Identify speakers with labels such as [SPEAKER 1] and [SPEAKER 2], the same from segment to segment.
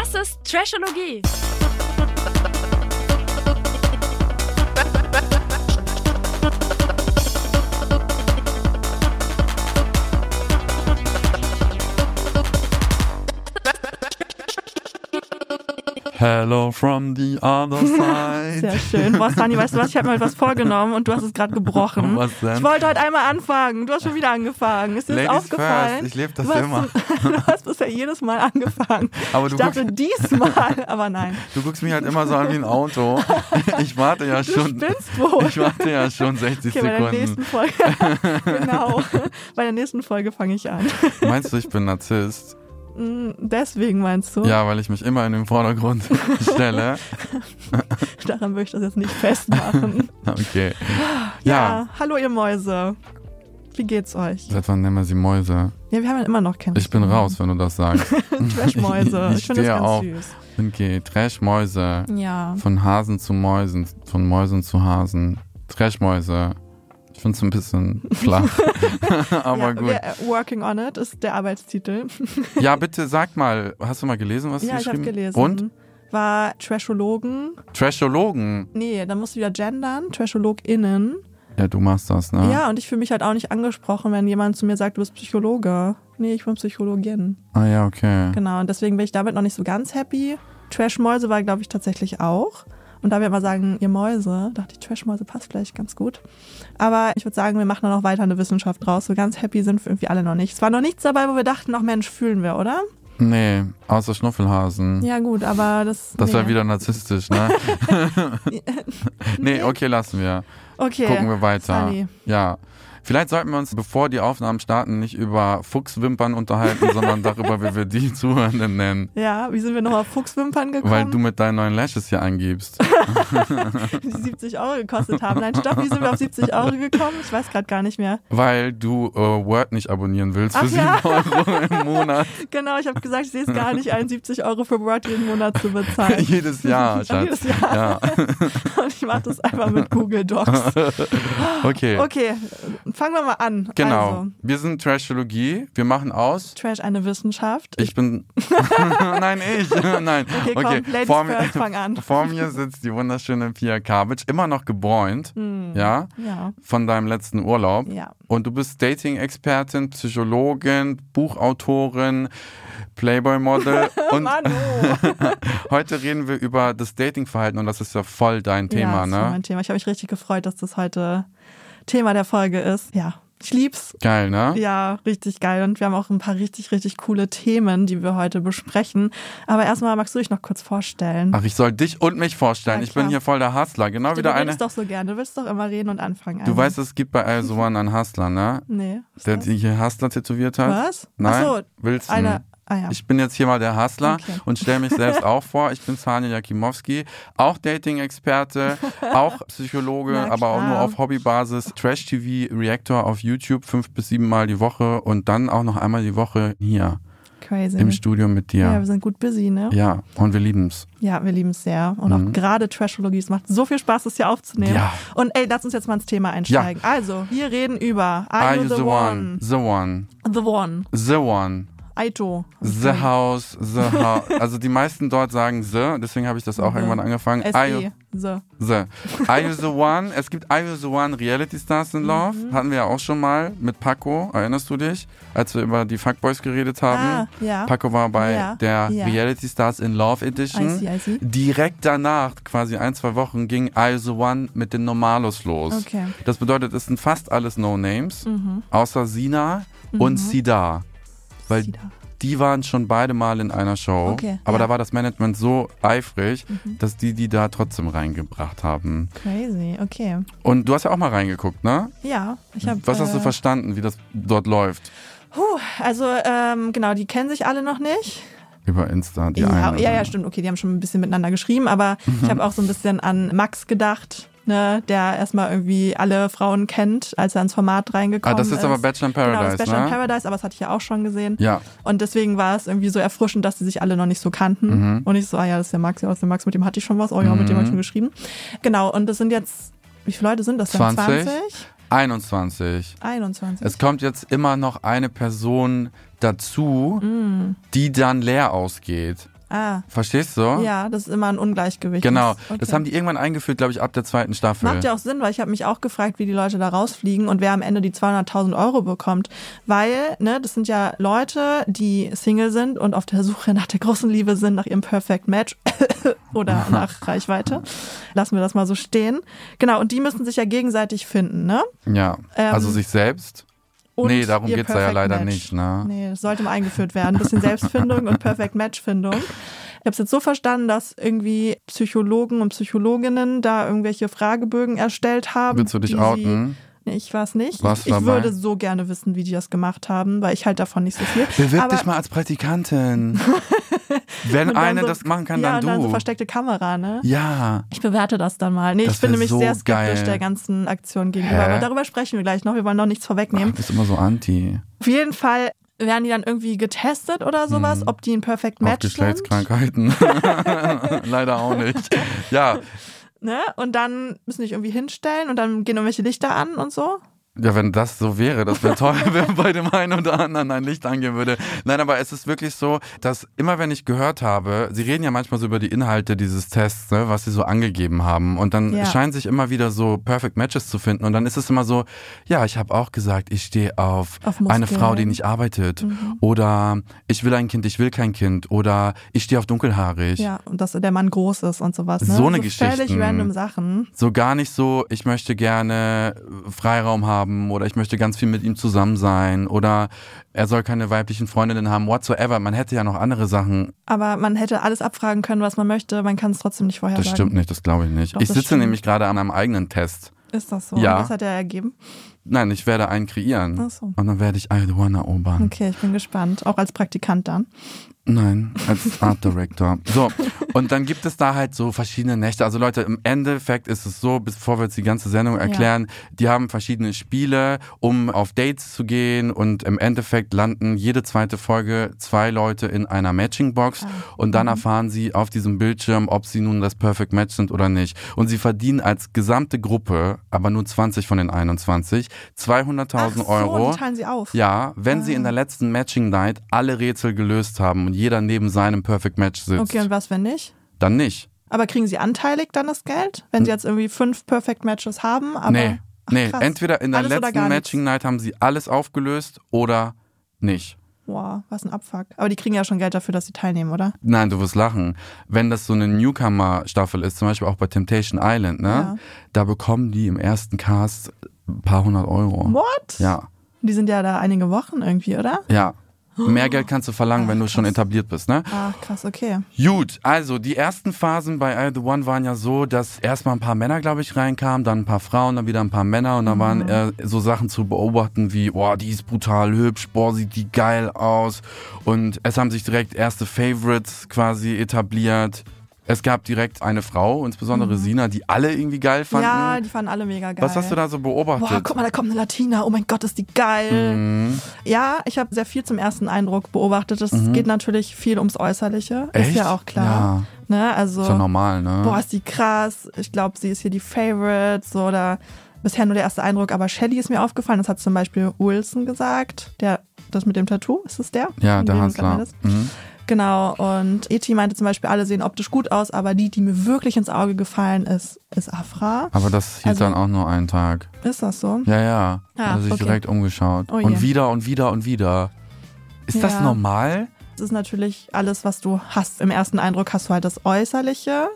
[SPEAKER 1] Das ist Trashologie.
[SPEAKER 2] Hello from the other side.
[SPEAKER 3] Sehr schön. Boah, Sunny, weißt du was? Ich habe mir etwas vorgenommen und du hast es gerade gebrochen.
[SPEAKER 2] Was denn?
[SPEAKER 3] Ich wollte heute einmal anfangen. Du hast schon wieder angefangen. Ist dir das
[SPEAKER 2] Ladies
[SPEAKER 3] aufgefallen?
[SPEAKER 2] first. Ich lebe das
[SPEAKER 3] du hast,
[SPEAKER 2] immer.
[SPEAKER 3] Du hast bisher jedes Mal angefangen.
[SPEAKER 2] Aber du
[SPEAKER 3] ich dachte
[SPEAKER 2] guckst-
[SPEAKER 3] diesmal, aber nein.
[SPEAKER 2] Du guckst mich halt immer so an wie ein Auto. Ich warte ja
[SPEAKER 3] Du
[SPEAKER 2] schon.
[SPEAKER 3] spinnst wohl.
[SPEAKER 2] Ich warte ja schon 60
[SPEAKER 3] Okay, bei der
[SPEAKER 2] Sekunden.
[SPEAKER 3] nächsten Folge. genau. Bei der nächsten Folge fange ich an.
[SPEAKER 2] Meinst du, ich bin Narzisst?
[SPEAKER 3] Mm, Deswegen meinst du?
[SPEAKER 2] Ja, weil ich mich immer in den Vordergrund stelle.
[SPEAKER 3] Daran würde ich das jetzt nicht festmachen.
[SPEAKER 2] Okay.
[SPEAKER 3] Ja.
[SPEAKER 2] Ja.
[SPEAKER 3] hallo ihr Mäuse. Wie geht's euch?
[SPEAKER 2] Seit wann nennen wir sie Mäuse?
[SPEAKER 3] Ja, wir haben ja immer noch keinen.
[SPEAKER 2] Ich bin raus, wenn du das sagst.
[SPEAKER 3] Trashmäuse.
[SPEAKER 2] Ich
[SPEAKER 3] Ich finde das ganz
[SPEAKER 2] auf.
[SPEAKER 3] süß.
[SPEAKER 2] Okay, Trashmäuse.
[SPEAKER 3] Ja.
[SPEAKER 2] Von Hasen zu Mäusen, von Mäusen zu Hasen. Trashmäuse. Ich finde es ein bisschen flach. Aber
[SPEAKER 3] ja,
[SPEAKER 2] gut.
[SPEAKER 3] wir- äh, Working on it ist der Arbeitstitel.
[SPEAKER 2] Ja, bitte sag mal, hast du mal gelesen, was
[SPEAKER 3] ja,
[SPEAKER 2] sie
[SPEAKER 3] ich habe
[SPEAKER 2] geschrieben
[SPEAKER 3] gelesen.
[SPEAKER 2] Und?
[SPEAKER 3] War Trashologen.
[SPEAKER 2] Trashologen.
[SPEAKER 3] Nee, dann musst du wieder gendern. TrashologInnen.
[SPEAKER 2] Ja, du machst das, ne?
[SPEAKER 3] Ja, und ich fühle mich halt auch nicht angesprochen, wenn jemand zu mir sagt, du bist Psychologe. Nee, ich bin Psychologin.
[SPEAKER 2] Ah ja, okay.
[SPEAKER 3] Genau, und deswegen bin ich damit noch nicht so ganz happy. Trashmäuse war, glaube ich, tatsächlich auch. Und da wir immer sagen, ihr Mäuse, dachte ich, Trashmäuse passt vielleicht ganz gut. Aber ich würde sagen, wir machen da noch weiter eine Wissenschaft draus. So ganz happy sind wir irgendwie alle noch nicht. Es war noch nichts dabei, wo wir dachten, ach Mensch, fühlen wir, oder?
[SPEAKER 2] Nee, außer Schnuffelhasen.
[SPEAKER 3] Ja, gut, aber das.
[SPEAKER 2] Das
[SPEAKER 3] nee.
[SPEAKER 2] wäre wieder narzisstisch, ne? nee, okay, lassen wir.
[SPEAKER 3] Okay.
[SPEAKER 2] Gucken wir weiter.
[SPEAKER 3] Sunny.
[SPEAKER 2] Ja. Vielleicht sollten wir uns, bevor die Aufnahmen starten, nicht über Fuchswimpern unterhalten, sondern darüber, wie wir die Zuhörenden nennen.
[SPEAKER 3] Ja, wie sind wir noch auf Fuchswimpern gekommen?
[SPEAKER 2] Weil du mit deinen neuen Lashes hier angibst.
[SPEAKER 3] die 70 Euro gekostet haben. Nein, stopp, wie sind wir auf 70 Euro gekommen? Ich weiß gerade gar nicht mehr.
[SPEAKER 2] Weil du äh, Word nicht abonnieren willst für
[SPEAKER 3] Ach
[SPEAKER 2] 7
[SPEAKER 3] ja.
[SPEAKER 2] Euro im Monat.
[SPEAKER 3] Genau, ich habe gesagt, ich sehe es gar nicht ein, 70 Euro für Word jeden Monat zu bezahlen.
[SPEAKER 2] Jedes Jahr, Schatz.
[SPEAKER 3] Jedes Jahr.
[SPEAKER 2] Ja.
[SPEAKER 3] Und ich mache das einfach mit Google Docs.
[SPEAKER 2] Okay.
[SPEAKER 3] Okay, fangen wir mal an.
[SPEAKER 2] Genau.
[SPEAKER 3] Also,
[SPEAKER 2] Wir sind Trashologie. Wir machen aus.
[SPEAKER 3] Trash eine Wissenschaft.
[SPEAKER 2] Ich bin. Nein, ich. Nein.
[SPEAKER 3] Okay, komm, Ladies
[SPEAKER 2] vor, mir,
[SPEAKER 3] first, fang an.
[SPEAKER 2] vor mir sitzt die wunderschöne Pia Kavic, immer noch gebräunt. Ja.
[SPEAKER 3] Ja.
[SPEAKER 2] Von deinem letzten Urlaub.
[SPEAKER 3] Ja.
[SPEAKER 2] Und du bist Dating-Expertin, Psychologin, Buchautorin, Playboy-Model. und
[SPEAKER 3] Manu.
[SPEAKER 2] heute reden wir über das Datingverhalten und das ist ja voll dein
[SPEAKER 3] ja,
[SPEAKER 2] Thema,
[SPEAKER 3] das war
[SPEAKER 2] ne?
[SPEAKER 3] mein Thema. Ich habe mich richtig gefreut, dass das heute Thema der Folge ist. Ja, ich lieb's.
[SPEAKER 2] Geil, ne?
[SPEAKER 3] Ja, richtig geil. Und wir haben auch ein paar richtig, richtig coole Themen, die wir heute besprechen. Aber erstmal magst du dich noch kurz vorstellen.
[SPEAKER 2] Ach, ich soll dich und mich vorstellen.
[SPEAKER 3] Ja,
[SPEAKER 2] ich bin hier voll der Hustler. Genau
[SPEAKER 3] du
[SPEAKER 2] wieder eine.
[SPEAKER 3] redest doch so gerne. Du willst doch immer reden und anfangen.
[SPEAKER 2] Du
[SPEAKER 3] Also.
[SPEAKER 2] weißt, es gibt bei Also One einen Hustler, ne?
[SPEAKER 3] Nee.
[SPEAKER 2] Der die hier Hustler tätowiert hat.
[SPEAKER 3] Was?
[SPEAKER 2] Nein.
[SPEAKER 3] Ach so,
[SPEAKER 2] Willst du?
[SPEAKER 3] eine. Ah ja.
[SPEAKER 2] Ich bin jetzt hier mal der Hustler
[SPEAKER 3] Okay.
[SPEAKER 2] und stelle mich selbst auch vor. Ich bin Sanja Jakimowski, auch Dating-Experte, auch Psychologe, aber auch nur auf Hobbybasis. Trash-TV-Reactor auf YouTube fünf bis sieben Mal die Woche und dann auch noch einmal die Woche hier
[SPEAKER 3] Crazy.
[SPEAKER 2] im Studio mit
[SPEAKER 3] ja,
[SPEAKER 2] dir.
[SPEAKER 3] wir sind gut busy, ne?
[SPEAKER 2] Ja, und wir lieben's.
[SPEAKER 3] Ja, wir lieben es sehr. Und auch gerade Trashologie, es macht so viel Spaß, das hier aufzunehmen.
[SPEAKER 2] Mhm. Ja.
[SPEAKER 3] Und ey, lass uns jetzt mal ins Thema einsteigen. Also, wir reden über Are, you the, one?
[SPEAKER 2] The one.
[SPEAKER 3] The one.
[SPEAKER 2] The one.
[SPEAKER 3] Aito.
[SPEAKER 2] The House, The House. Also die meisten dort sagen The, deswegen habe ich das auch
[SPEAKER 3] The.
[SPEAKER 2] irgendwann angefangen. Are you,
[SPEAKER 3] SE. So.
[SPEAKER 2] the. Are You The One? Es gibt Are You The One Reality Stars in Love.
[SPEAKER 3] Mhm.
[SPEAKER 2] Hatten wir ja auch schon mal mit Paco, erinnerst du dich? Als wir über die Fuckboys geredet haben.
[SPEAKER 3] Ah, ja.
[SPEAKER 2] Paco war bei
[SPEAKER 3] Ja,
[SPEAKER 2] der
[SPEAKER 3] ja.
[SPEAKER 2] Reality Stars in Love Edition.
[SPEAKER 3] I see, I see.
[SPEAKER 2] Direkt danach, quasi ein, zwei Wochen, ging Are You The One mit den Normalos los.
[SPEAKER 3] Okay. Mhm.
[SPEAKER 2] Das bedeutet, es sind fast alles No-Names, außer Sina und Sida. Weil die waren schon beide Mal in einer Show.
[SPEAKER 3] Okay,
[SPEAKER 2] aber
[SPEAKER 3] ja.
[SPEAKER 2] da war das Management so eifrig,
[SPEAKER 3] Mhm.
[SPEAKER 2] dass die die da trotzdem reingebracht haben.
[SPEAKER 3] Crazy, okay.
[SPEAKER 2] Und du hast ja auch mal reingeguckt, ne?
[SPEAKER 3] Ja, ich habe.
[SPEAKER 2] Was hast du
[SPEAKER 3] äh,
[SPEAKER 2] verstanden, wie das dort läuft?
[SPEAKER 3] Puh, also ähm, genau, die kennen sich alle noch nicht.
[SPEAKER 2] Über Insta, die
[SPEAKER 3] Ja,
[SPEAKER 2] eine.
[SPEAKER 3] ja, ja, stimmt. Okay, die haben schon ein bisschen miteinander geschrieben, aber ich habe auch so ein bisschen an Max gedacht, ne, der erstmal irgendwie alle Frauen kennt, als er ins Format
[SPEAKER 2] Ah,
[SPEAKER 3] reingekommen
[SPEAKER 2] das
[SPEAKER 3] ist.
[SPEAKER 2] ist aber Bachelor in
[SPEAKER 3] Genau, das
[SPEAKER 2] Paradise,
[SPEAKER 3] Bachelor in
[SPEAKER 2] ne?
[SPEAKER 3] Paradise, aber das hatte ich ja auch schon gesehen.
[SPEAKER 2] Ja,
[SPEAKER 3] Und deswegen war es irgendwie so erfrischend, dass sie sich alle noch nicht so kannten.
[SPEAKER 2] Mhm.
[SPEAKER 3] Und ich so, ah ja, das ist der Max, ja, das ist der Max, mit dem hatte ich schon was. Oh ja, mit dem habe ich schon geschrieben. Genau, und das sind jetzt, wie viele Leute sind das denn?
[SPEAKER 2] 20?
[SPEAKER 3] 20?
[SPEAKER 2] 21.
[SPEAKER 3] 21.
[SPEAKER 2] Es kommt jetzt immer noch eine Person dazu,
[SPEAKER 3] Mm.
[SPEAKER 2] die dann leer ausgeht.
[SPEAKER 3] Ah,
[SPEAKER 2] Verstehst du?
[SPEAKER 3] ja, das ist immer ein Ungleichgewicht.
[SPEAKER 2] Genau,
[SPEAKER 3] Okay.
[SPEAKER 2] das haben die irgendwann eingeführt, glaube ich, ab der zweiten Staffel.
[SPEAKER 3] Macht ja auch Sinn, weil ich habe mich auch gefragt, wie die Leute da rausfliegen und wer am Ende die 200.000 Euro bekommt. Weil, ne, das sind ja Leute, die Single sind und auf der Suche nach der großen Liebe sind, nach ihrem Perfect Match oder nach Reichweite. Lassen wir das mal so stehen. Genau, und die müssen sich ja gegenseitig finden, ne?
[SPEAKER 2] ja,
[SPEAKER 3] Ähm,
[SPEAKER 2] also sich selbst.
[SPEAKER 3] Und
[SPEAKER 2] nee, darum geht's da ja leider
[SPEAKER 3] Match.
[SPEAKER 2] nicht, ne?
[SPEAKER 3] Nee, sollte mal eingeführt werden. Ein bisschen Selbstfindung und Perfect Match-Findung. Ich habe es jetzt so verstanden, dass irgendwie Psychologen und Psychologinnen da irgendwelche Fragebögen erstellt haben.
[SPEAKER 2] Willst du dich outen?
[SPEAKER 3] Nee, ich weiß nicht.
[SPEAKER 2] Warst
[SPEAKER 3] ich ich würde so gerne wissen, wie die das gemacht haben, weil ich halt davon nicht so viel.
[SPEAKER 2] Bewirb
[SPEAKER 3] Aber-
[SPEAKER 2] dich mal als Praktikantin. Wenn eine
[SPEAKER 3] so-
[SPEAKER 2] das machen kann,
[SPEAKER 3] ja,
[SPEAKER 2] dann
[SPEAKER 3] und dann so
[SPEAKER 2] du.
[SPEAKER 3] versteckte Kamera, ne?
[SPEAKER 2] ja,
[SPEAKER 3] Ich bewerte das dann mal. Nee,
[SPEAKER 2] Das
[SPEAKER 3] ich bin nämlich
[SPEAKER 2] so
[SPEAKER 3] sehr skeptisch
[SPEAKER 2] geil.
[SPEAKER 3] der ganzen Aktion gegenüber.
[SPEAKER 2] Hä?
[SPEAKER 3] Aber darüber sprechen wir gleich noch. Wir wollen noch nichts vorwegnehmen.
[SPEAKER 2] du bist immer so anti.
[SPEAKER 3] Auf jeden Fall werden die dann irgendwie getestet oder sowas, ob die ein Perfect
[SPEAKER 2] Auf
[SPEAKER 3] Match sind.
[SPEAKER 2] Geschlechtskrankheiten. Leider auch nicht. Ja,
[SPEAKER 3] Ne? Und dann müssen die sich irgendwie hinstellen und dann gehen irgendwelche Lichter an und so.
[SPEAKER 2] Ja, wenn das so wäre, das wäre toll, wenn bei dem einen oder anderen ein Licht angehen würde. Nein, aber es ist wirklich so, dass immer wenn ich gehört habe, sie reden ja manchmal so über die Inhalte dieses Tests, ne, was sie so angegeben haben. Und dann
[SPEAKER 3] Ja.
[SPEAKER 2] scheinen sich immer wieder so Perfect Matches zu finden. Und dann ist es immer so, ja, ich habe auch gesagt, ich stehe auf,
[SPEAKER 3] Auf
[SPEAKER 2] eine. Frau, die nicht arbeitet. Oder ich will ein Kind, ich will kein Kind. Oder ich stehe auf dunkelhaarig.
[SPEAKER 3] Ja, und dass der Mann groß ist und sowas. Ne?
[SPEAKER 2] So eine
[SPEAKER 3] Völlig
[SPEAKER 2] Geschichten.
[SPEAKER 3] random Sachen.
[SPEAKER 2] So gar nicht so, ich möchte gerne Freiraum haben oder ich möchte ganz viel mit ihm zusammen sein oder er soll keine weiblichen Freundinnen haben, whatsoever. Man hätte ja noch andere Sachen.
[SPEAKER 3] Aber man hätte alles abfragen können, was man möchte. Man kann es trotzdem nicht vorher
[SPEAKER 2] Das stimmt nicht, das glaube ich nicht.
[SPEAKER 3] Doch,
[SPEAKER 2] ich sitze
[SPEAKER 3] stimmt.
[SPEAKER 2] nämlich gerade an einem eigenen Test.
[SPEAKER 3] Ist das so?
[SPEAKER 2] Ja.
[SPEAKER 3] Und Was hat er ergeben?
[SPEAKER 2] Nein, ich werde einen kreieren.
[SPEAKER 3] Ach so.
[SPEAKER 2] Und dann werde ich I the One erobern.
[SPEAKER 3] Okay, ich bin gespannt. Auch als Praktikant dann.
[SPEAKER 2] Nein, als Art Director. So, und dann gibt es da halt so verschiedene Nächte. Also Leute, im Endeffekt ist es so, bevor wir jetzt die ganze Sendung erklären, die haben verschiedene Spiele, um auf Dates zu gehen und im Endeffekt landen jede zweite Folge zwei Leute in einer Matching-Box und dann erfahren sie auf diesem Bildschirm, ob sie nun das Perfect Match sind oder nicht. Und sie verdienen als gesamte Gruppe, aber nur 20 von den 21, 200.000
[SPEAKER 3] Ach so,
[SPEAKER 2] Euro.
[SPEAKER 3] die teilen sie auf.
[SPEAKER 2] Ja, wenn sie
[SPEAKER 3] Ah.
[SPEAKER 2] in der letzten Matching Night alle Rätsel gelöst haben und jeder neben seinem Perfect Match sitzt,
[SPEAKER 3] Okay, und was, wenn nicht?
[SPEAKER 2] dann nicht.
[SPEAKER 3] Aber kriegen sie anteilig dann das Geld? Wenn sie jetzt irgendwie fünf Perfect Matches haben? Aber,
[SPEAKER 2] nee,
[SPEAKER 3] Ach,
[SPEAKER 2] nee. Entweder in der
[SPEAKER 3] Alles
[SPEAKER 2] letzten. Matching Night haben sie alles aufgelöst oder nicht.
[SPEAKER 3] Boah, was ein Abfuck. Aber die kriegen ja schon Geld dafür, dass sie teilnehmen, oder?
[SPEAKER 2] Nein, du wirst lachen. Wenn das so eine Newcomer-Staffel ist, zum Beispiel auch bei Temptation Island, ne?
[SPEAKER 3] Ja.
[SPEAKER 2] Da bekommen die im ersten Cast ein paar hundert Euro.
[SPEAKER 3] What?
[SPEAKER 2] Ja,
[SPEAKER 3] Die sind ja da einige Wochen irgendwie, oder?
[SPEAKER 2] ja. Mehr Geld kannst du verlangen, wenn
[SPEAKER 3] Ach,
[SPEAKER 2] du schon
[SPEAKER 3] krass.
[SPEAKER 2] etabliert bist, ne?
[SPEAKER 3] Ach, krass, okay.
[SPEAKER 2] Gut, also die ersten Phasen bei I The One waren ja so, dass erstmal ein paar Männer, glaube ich, reinkamen, dann ein paar Frauen, dann wieder ein paar Männer und dann
[SPEAKER 3] Mhm.
[SPEAKER 2] waren äh, so Sachen zu beobachten wie, boah, die ist brutal hübsch, boah, sieht die geil aus und es haben sich direkt erste Favorites quasi etabliert. Es gab direkt eine Frau, insbesondere Sina, die alle irgendwie geil fanden.
[SPEAKER 3] Mhm. Ja, die fanden alle mega geil.
[SPEAKER 2] Was hast du da so beobachtet?
[SPEAKER 3] Boah, guck mal, da kommt eine Latina. Oh mein Gott, ist die geil.
[SPEAKER 2] Mhm.
[SPEAKER 3] Ja, ich habe sehr viel zum ersten Eindruck beobachtet. Es geht natürlich viel ums Äußerliche. Ist
[SPEAKER 2] Echt?
[SPEAKER 3] ja auch klar. Ne? Also,
[SPEAKER 2] Ist ja normal, ne?
[SPEAKER 3] boah, ist die krass. Ich glaube, sie ist hier die Favorite. So, oder bisher nur der erste Eindruck. Aber Shelly ist mir aufgefallen. Das hat zum Beispiel Wilson gesagt. Der, das mit dem Tattoo, ist das der?
[SPEAKER 2] ja, der Hansler. Mhm.
[SPEAKER 3] Genau, und Eti meinte zum Beispiel, alle sehen optisch gut aus, aber die, die mir wirklich ins Auge gefallen ist, ist Afra.
[SPEAKER 2] Aber das hielt
[SPEAKER 3] Also-
[SPEAKER 2] dann auch nur einen Tag.
[SPEAKER 3] Ist das so?
[SPEAKER 2] Ja, ja.
[SPEAKER 3] Ah,
[SPEAKER 2] er sich
[SPEAKER 3] okay.
[SPEAKER 2] direkt umgeschaut.
[SPEAKER 3] Oh je.
[SPEAKER 2] und wieder und wieder und wieder. Ist das
[SPEAKER 3] Ja.
[SPEAKER 2] normal?
[SPEAKER 3] Das ist natürlich alles, was du hast. Im ersten Eindruck hast du halt das Äußerliche.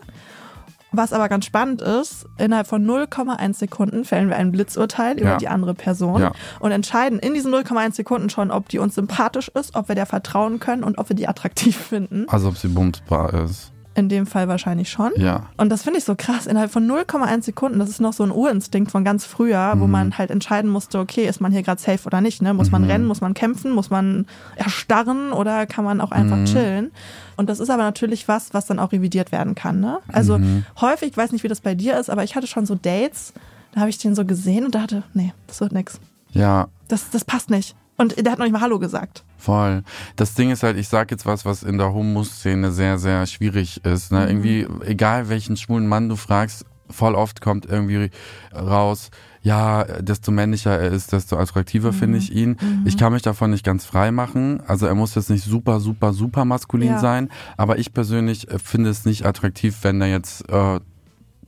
[SPEAKER 3] Was aber ganz spannend ist, innerhalb von 0,1 Sekunden fällen wir ein Blitzurteil über
[SPEAKER 2] Ja.
[SPEAKER 3] die andere Person
[SPEAKER 2] Ja.
[SPEAKER 3] und entscheiden in diesen 0,1 Sekunden schon, ob die uns sympathisch ist, ob wir der vertrauen können und ob wir die attraktiv finden.
[SPEAKER 2] Also ob sie bumsbar ist.
[SPEAKER 3] In dem Fall wahrscheinlich schon.
[SPEAKER 2] Ja.
[SPEAKER 3] Und das finde ich so krass. Innerhalb von 0,1 Sekunden, das ist noch so ein Urinstinkt von ganz früher,
[SPEAKER 2] Mhm.
[SPEAKER 3] wo man halt entscheiden musste, okay, ist man hier gerade safe oder nicht? Ne? Muss
[SPEAKER 2] Mhm.
[SPEAKER 3] man rennen, muss man kämpfen, muss man erstarren oder kann man auch einfach
[SPEAKER 2] Mhm.
[SPEAKER 3] chillen? Und das ist aber natürlich was, was dann auch revidiert werden kann. Ne? Also
[SPEAKER 2] Mhm.
[SPEAKER 3] häufig, ich weiß nicht, wie das bei dir ist, aber ich hatte schon so Dates, da habe ich den so gesehen und dachte, nee, das wird nix.
[SPEAKER 2] Ja,
[SPEAKER 3] Das, das passt nicht. Und der hat noch nicht mal Hallo gesagt.
[SPEAKER 2] Voll. Das Ding ist halt, ich sag jetzt was, was in der Homo-Szene sehr, sehr schwierig ist. Ne? Irgendwie, egal welchen schwulen Mann du fragst, voll oft kommt irgendwie raus, ja, desto männlicher er ist, desto attraktiver finde ich ihn. Ich kann mich davon nicht ganz frei machen. Also er muss jetzt nicht super, super, super maskulin
[SPEAKER 3] Ja.
[SPEAKER 2] sein, aber ich persönlich äh, finde es nicht attraktiv, wenn er jetzt äh,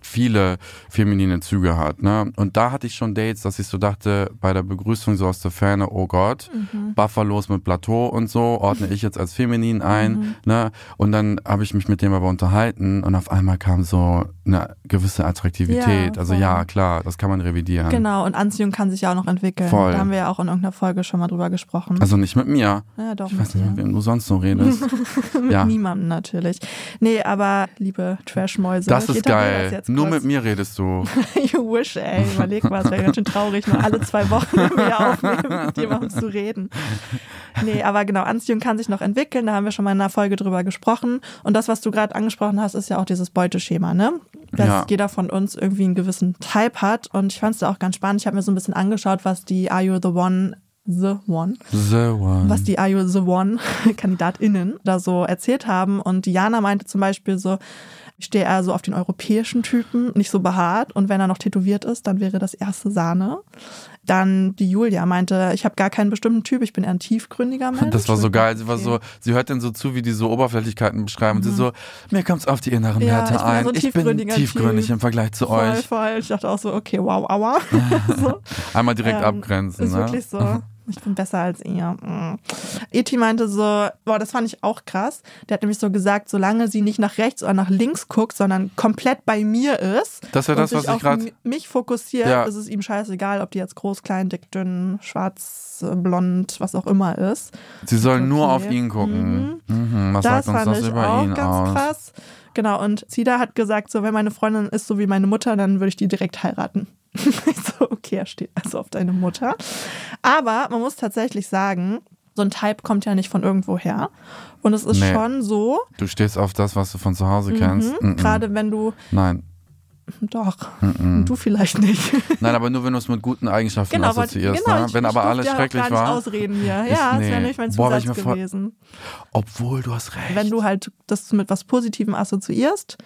[SPEAKER 2] viele feminine Züge hat. Ne? Und da hatte ich schon Dates, dass ich so dachte, bei der Begrüßung so aus der Ferne, oh Gott, Buffalos mit Plateau und so, ordne ich jetzt als feminin ein. Ne? Und dann habe ich mich mit dem aber unterhalten und auf einmal kam so eine gewisse Attraktivität.
[SPEAKER 3] Ja,
[SPEAKER 2] also ja, klar, das kann man revidieren.
[SPEAKER 3] Genau, und Anziehung kann sich ja auch noch entwickeln.
[SPEAKER 2] Voll.
[SPEAKER 3] Da haben wir ja auch in irgendeiner Folge schon mal drüber gesprochen.
[SPEAKER 2] Also nicht mit mir.
[SPEAKER 3] ja, doch,
[SPEAKER 2] Ich weiß nicht, mit wem du sonst so redest.
[SPEAKER 3] Mit
[SPEAKER 2] ja.
[SPEAKER 3] niemandem natürlich. Nee, aber liebe Trashmäuse.
[SPEAKER 2] Das ist geil.
[SPEAKER 3] Das jetzt
[SPEAKER 2] Nur mit mir redest du.
[SPEAKER 3] you wish, ey. Überleg mal, es wäre ganz schön traurig, nur alle zwei Wochen wieder aufnehmen, mit jemandem zu reden. Nee, aber genau, Anziehung kann sich noch entwickeln. Da haben wir schon mal in einer Folge drüber gesprochen. Und das, was du gerade angesprochen hast, ist ja auch dieses Beuteschema, ne? Dass
[SPEAKER 2] Ja.
[SPEAKER 3] jeder von uns irgendwie einen gewissen Type hat. Und ich fand es da auch ganz spannend. Ich habe mir so ein bisschen angeschaut, was die Are You the One, The One,
[SPEAKER 2] The one.
[SPEAKER 3] was die Are You the One KandidatInnen da so erzählt haben. Und Diana meinte zum Beispiel so, ich stehe eher so auf den europäischen Typen, nicht so behaart. Und wenn er noch tätowiert ist, dann wäre das erste Sahne. Dann die Julia meinte, ich habe gar keinen bestimmten Typ, ich bin eher ein tiefgründiger Mensch.
[SPEAKER 2] Das war so geil. Sie war so, sie hört dann so zu, wie die so Oberflächlichkeiten beschreiben. Und sie so, mir kommt's auf die inneren
[SPEAKER 3] Mhm. Ja,
[SPEAKER 2] Werte
[SPEAKER 3] ich
[SPEAKER 2] ein.
[SPEAKER 3] so ein
[SPEAKER 2] ich bin tiefgründig
[SPEAKER 3] Typ.
[SPEAKER 2] im Vergleich zu
[SPEAKER 3] voll,
[SPEAKER 2] euch.
[SPEAKER 3] voll. Ich dachte auch so, okay, wow, aua. so.
[SPEAKER 2] Einmal direkt
[SPEAKER 3] Ähm,
[SPEAKER 2] abgrenzen.
[SPEAKER 3] Ist
[SPEAKER 2] ne?
[SPEAKER 3] wirklich so. Ich bin besser als ihr. Mm. Eti meinte so, boah, das fand ich auch krass. Der hat nämlich so gesagt, solange sie nicht nach rechts oder nach links guckt, sondern komplett bei mir ist.
[SPEAKER 2] Das
[SPEAKER 3] und
[SPEAKER 2] das,
[SPEAKER 3] sich
[SPEAKER 2] was ich
[SPEAKER 3] mi- mich fokussiert,
[SPEAKER 2] Ja.
[SPEAKER 3] ist es ihm scheißegal, ob die jetzt groß, klein, dick, dünn, schwarz, äh, blond, was auch immer ist.
[SPEAKER 2] Sie soll nur
[SPEAKER 3] Okay.
[SPEAKER 2] auf ihn gucken. Mhm. Was
[SPEAKER 3] das
[SPEAKER 2] sagt uns
[SPEAKER 3] fand
[SPEAKER 2] das
[SPEAKER 3] ich
[SPEAKER 2] über
[SPEAKER 3] auch
[SPEAKER 2] ihn
[SPEAKER 3] ganz
[SPEAKER 2] aus?
[SPEAKER 3] krass. Genau, und Zida hat gesagt, so, wenn meine Freundin ist so wie meine Mutter, dann würde ich die direkt heiraten. so, okay, er steht also auf deine Mutter. Aber man muss tatsächlich sagen, so ein Type kommt ja nicht von irgendwo her. Und es ist
[SPEAKER 2] Nee.
[SPEAKER 3] schon so,
[SPEAKER 2] Du stehst auf das, was du von zu Hause kennst.
[SPEAKER 3] mhm,
[SPEAKER 2] Mhm.
[SPEAKER 3] gerade wenn du,
[SPEAKER 2] Nein.
[SPEAKER 3] doch, du vielleicht nicht.
[SPEAKER 2] Nein, aber nur wenn du es mit guten Eigenschaften
[SPEAKER 3] Genau,
[SPEAKER 2] assoziierst.
[SPEAKER 3] genau,
[SPEAKER 2] ne?
[SPEAKER 3] ich-
[SPEAKER 2] Wenn
[SPEAKER 3] ich
[SPEAKER 2] aber alles
[SPEAKER 3] ja
[SPEAKER 2] schrecklich
[SPEAKER 3] gar nicht
[SPEAKER 2] war.
[SPEAKER 3] ausreden hier.
[SPEAKER 2] Ist-
[SPEAKER 3] Ja, das
[SPEAKER 2] nee.
[SPEAKER 3] wäre nämlich mein
[SPEAKER 2] Boah,
[SPEAKER 3] Zusatz
[SPEAKER 2] vor-
[SPEAKER 3] gewesen.
[SPEAKER 2] Obwohl, du hast recht.
[SPEAKER 3] wenn du halt das mit was Positivem assoziierst,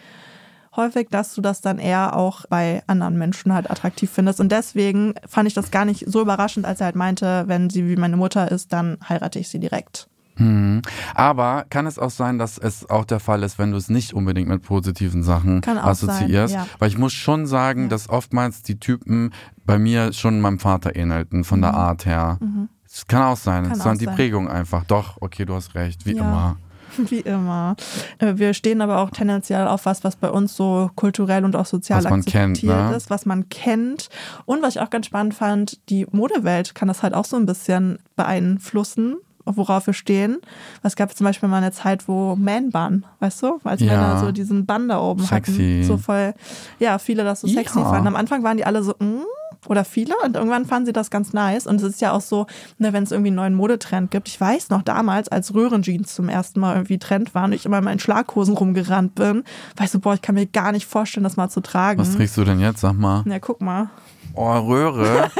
[SPEAKER 3] häufig, dass du das dann eher auch bei anderen Menschen halt attraktiv findest. Und deswegen fand ich das gar nicht so überraschend, als er halt meinte, wenn sie wie meine Mutter ist, dann heirate ich sie direkt.
[SPEAKER 2] Mhm. Aber kann es auch sein, dass es auch der Fall ist, wenn du es nicht unbedingt mit positiven Sachen assoziierst?
[SPEAKER 3] sein, ja.
[SPEAKER 2] Weil ich muss schon sagen,
[SPEAKER 3] Ja.
[SPEAKER 2] dass oftmals die Typen bei mir schon meinem Vater ähnelten, von der Art her. Es kann auch sein.
[SPEAKER 3] Mhm.
[SPEAKER 2] Es ist dann die. Prägung einfach. Doch, okay, du hast recht, wie
[SPEAKER 3] Ja.
[SPEAKER 2] immer.
[SPEAKER 3] Wie immer. Äh, Wir stehen aber auch tendenziell auf was, was bei uns so kulturell und auch sozial
[SPEAKER 2] Was man kennt,
[SPEAKER 3] akzeptiert
[SPEAKER 2] ne?
[SPEAKER 3] ist, was man kennt. Und was ich auch ganz spannend fand, die Modewelt kann das halt auch so ein bisschen beeinflussen, worauf wir stehen. Es gab zum Beispiel mal eine Zeit, wo Man-Bun, weißt du, als
[SPEAKER 2] Ja.
[SPEAKER 3] Männer so diesen Bann da oben
[SPEAKER 2] Sexy.
[SPEAKER 3] hatten. So voll, ja, viele das so sexy
[SPEAKER 2] Ja.
[SPEAKER 3] fanden. Am Anfang waren die alle so, mm, oder viele und irgendwann fanden sie das ganz nice und es ist ja auch so, ne, wenn es irgendwie einen neuen Modetrend gibt. Ich weiß noch damals, als Röhrenjeans zum ersten Mal irgendwie Trend waren und ich immer in meinen Schlaghosen rumgerannt bin, ich so, boah, ich kann mir gar nicht vorstellen, das mal zu tragen.
[SPEAKER 2] Was trägst du denn jetzt? Sag mal.
[SPEAKER 3] Ja, guck mal.
[SPEAKER 2] Oh, Röhre.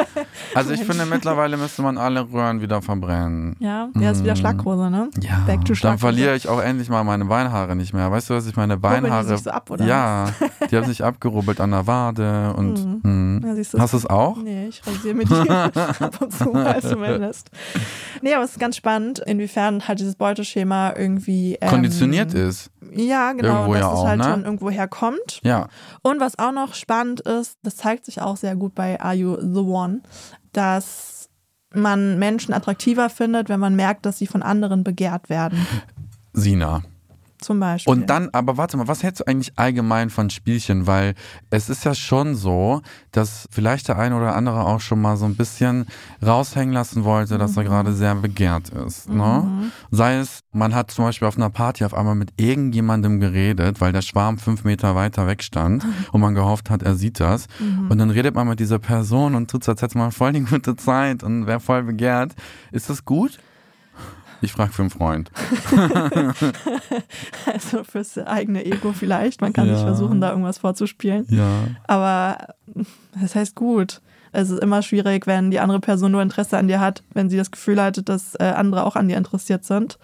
[SPEAKER 2] Also ich finde, mittlerweile müsste man alle Röhren wieder verbrennen.
[SPEAKER 3] Ja, ja, ist wieder Schlaghose, ne?
[SPEAKER 2] Mm. Ja,
[SPEAKER 3] Back to
[SPEAKER 2] dann
[SPEAKER 3] Schlaghose.
[SPEAKER 2] verliere ich auch endlich mal meine Beinhaare nicht mehr. Weißt du, was ich meine
[SPEAKER 3] Rubbeln die
[SPEAKER 2] Beinhaare.
[SPEAKER 3] sich so ab, oder
[SPEAKER 2] ja, die haben sich abgerubbelt an der Wade und. hm.
[SPEAKER 3] Ja, siehst du,
[SPEAKER 2] Hast du es auch?
[SPEAKER 3] Nee, ich rasiere mir die ab und zu mal zumindest. Nee, aber es ist ganz spannend, inwiefern halt dieses Beuteschema irgendwie ähm,
[SPEAKER 2] Konditioniert ist.
[SPEAKER 3] Ja, genau,
[SPEAKER 2] Irgendwo
[SPEAKER 3] dass
[SPEAKER 2] ja
[SPEAKER 3] es
[SPEAKER 2] auch,
[SPEAKER 3] halt
[SPEAKER 2] ne?
[SPEAKER 3] schon irgendwo herkommt.
[SPEAKER 2] Ja.
[SPEAKER 3] Und was auch noch spannend ist, das zeigt sich auch sehr gut bei Are You the One, dass man Menschen attraktiver findet, wenn man merkt, dass sie von anderen begehrt werden.
[SPEAKER 2] Sina.
[SPEAKER 3] Zum Beispiel.
[SPEAKER 2] Und dann, aber warte mal, was hältst du eigentlich allgemein von Spielchen? Weil es ist ja schon so, dass vielleicht der eine oder andere auch schon mal so ein bisschen raushängen lassen wollte, dass er gerade sehr begehrt ist. Ne? Sei es, man hat zum Beispiel auf einer Party auf einmal mit irgendjemandem geredet, weil der Schwarm fünf Meter weiter weg stand und man gehofft hat, er sieht das. Und dann redet man mit dieser Person und tut so, als hätte man voll die gute Zeit und wäre voll begehrt. Ist das gut? Ich frage für einen Freund.
[SPEAKER 3] also fürs eigene Ego vielleicht. Man kann
[SPEAKER 2] Ja.
[SPEAKER 3] sich versuchen, da irgendwas vorzuspielen.
[SPEAKER 2] Ja.
[SPEAKER 3] Aber das heißt gut. Es ist immer schwierig, wenn die andere Person nur Interesse an dir hat, wenn sie das Gefühl hat, dass äh, andere auch an dir interessiert sind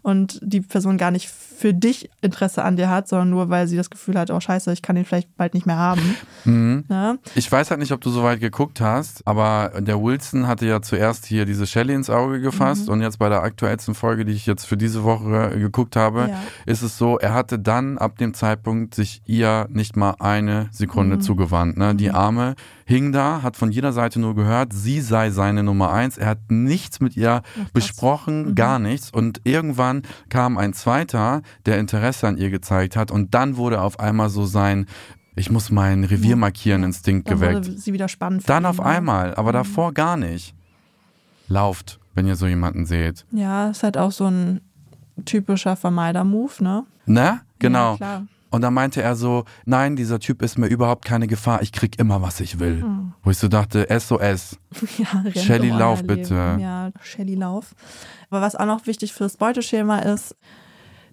[SPEAKER 3] und die Person gar nicht für dich Interesse an dir hat, sondern nur, weil sie das Gefühl hat, oh scheiße, ich kann ihn vielleicht bald nicht mehr haben.
[SPEAKER 2] Mhm.
[SPEAKER 3] Ja?
[SPEAKER 2] Ich weiß halt nicht, ob du so weit geguckt hast, aber der Wilson hatte ja zuerst hier diese Shelly ins Auge gefasst und jetzt bei der aktuellsten Folge, die ich jetzt für diese Woche äh, geguckt habe,
[SPEAKER 3] Ja.
[SPEAKER 2] ist es so, er hatte dann ab dem Zeitpunkt sich ihr nicht mal eine Sekunde zugewandt. Ne? Die Arme hing da, hat von jeder Seite nur gehört, sie sei seine Nummer eins. Er hat nichts mit ihr besprochen, gar nichts. Und irgendwann kam ein zweiter, der Interesse an ihr gezeigt hat und dann wurde auf einmal so sein ich muss mein Revier markieren, Instinkt
[SPEAKER 3] Dann
[SPEAKER 2] geweckt.
[SPEAKER 3] wurde sie wieder spannend.
[SPEAKER 2] Dann
[SPEAKER 3] ihn,
[SPEAKER 2] auf
[SPEAKER 3] ne?
[SPEAKER 2] einmal, aber davor gar nicht. Lauft, wenn ihr so jemanden seht.
[SPEAKER 3] Ja, ist halt auch so ein typischer Vermeider-Move, ne?
[SPEAKER 2] Ne? Genau.
[SPEAKER 3] Ja.
[SPEAKER 2] Und dann meinte er so, nein, dieser Typ ist mir überhaupt keine Gefahr, ich krieg immer, was ich will.
[SPEAKER 3] Hm.
[SPEAKER 2] Wo ich so dachte, SOS.
[SPEAKER 3] Ja,
[SPEAKER 2] Shelly, lauf bitte.
[SPEAKER 3] Ja, Shelly, lauf. Aber was auch noch wichtig fürs Beuteschema ist,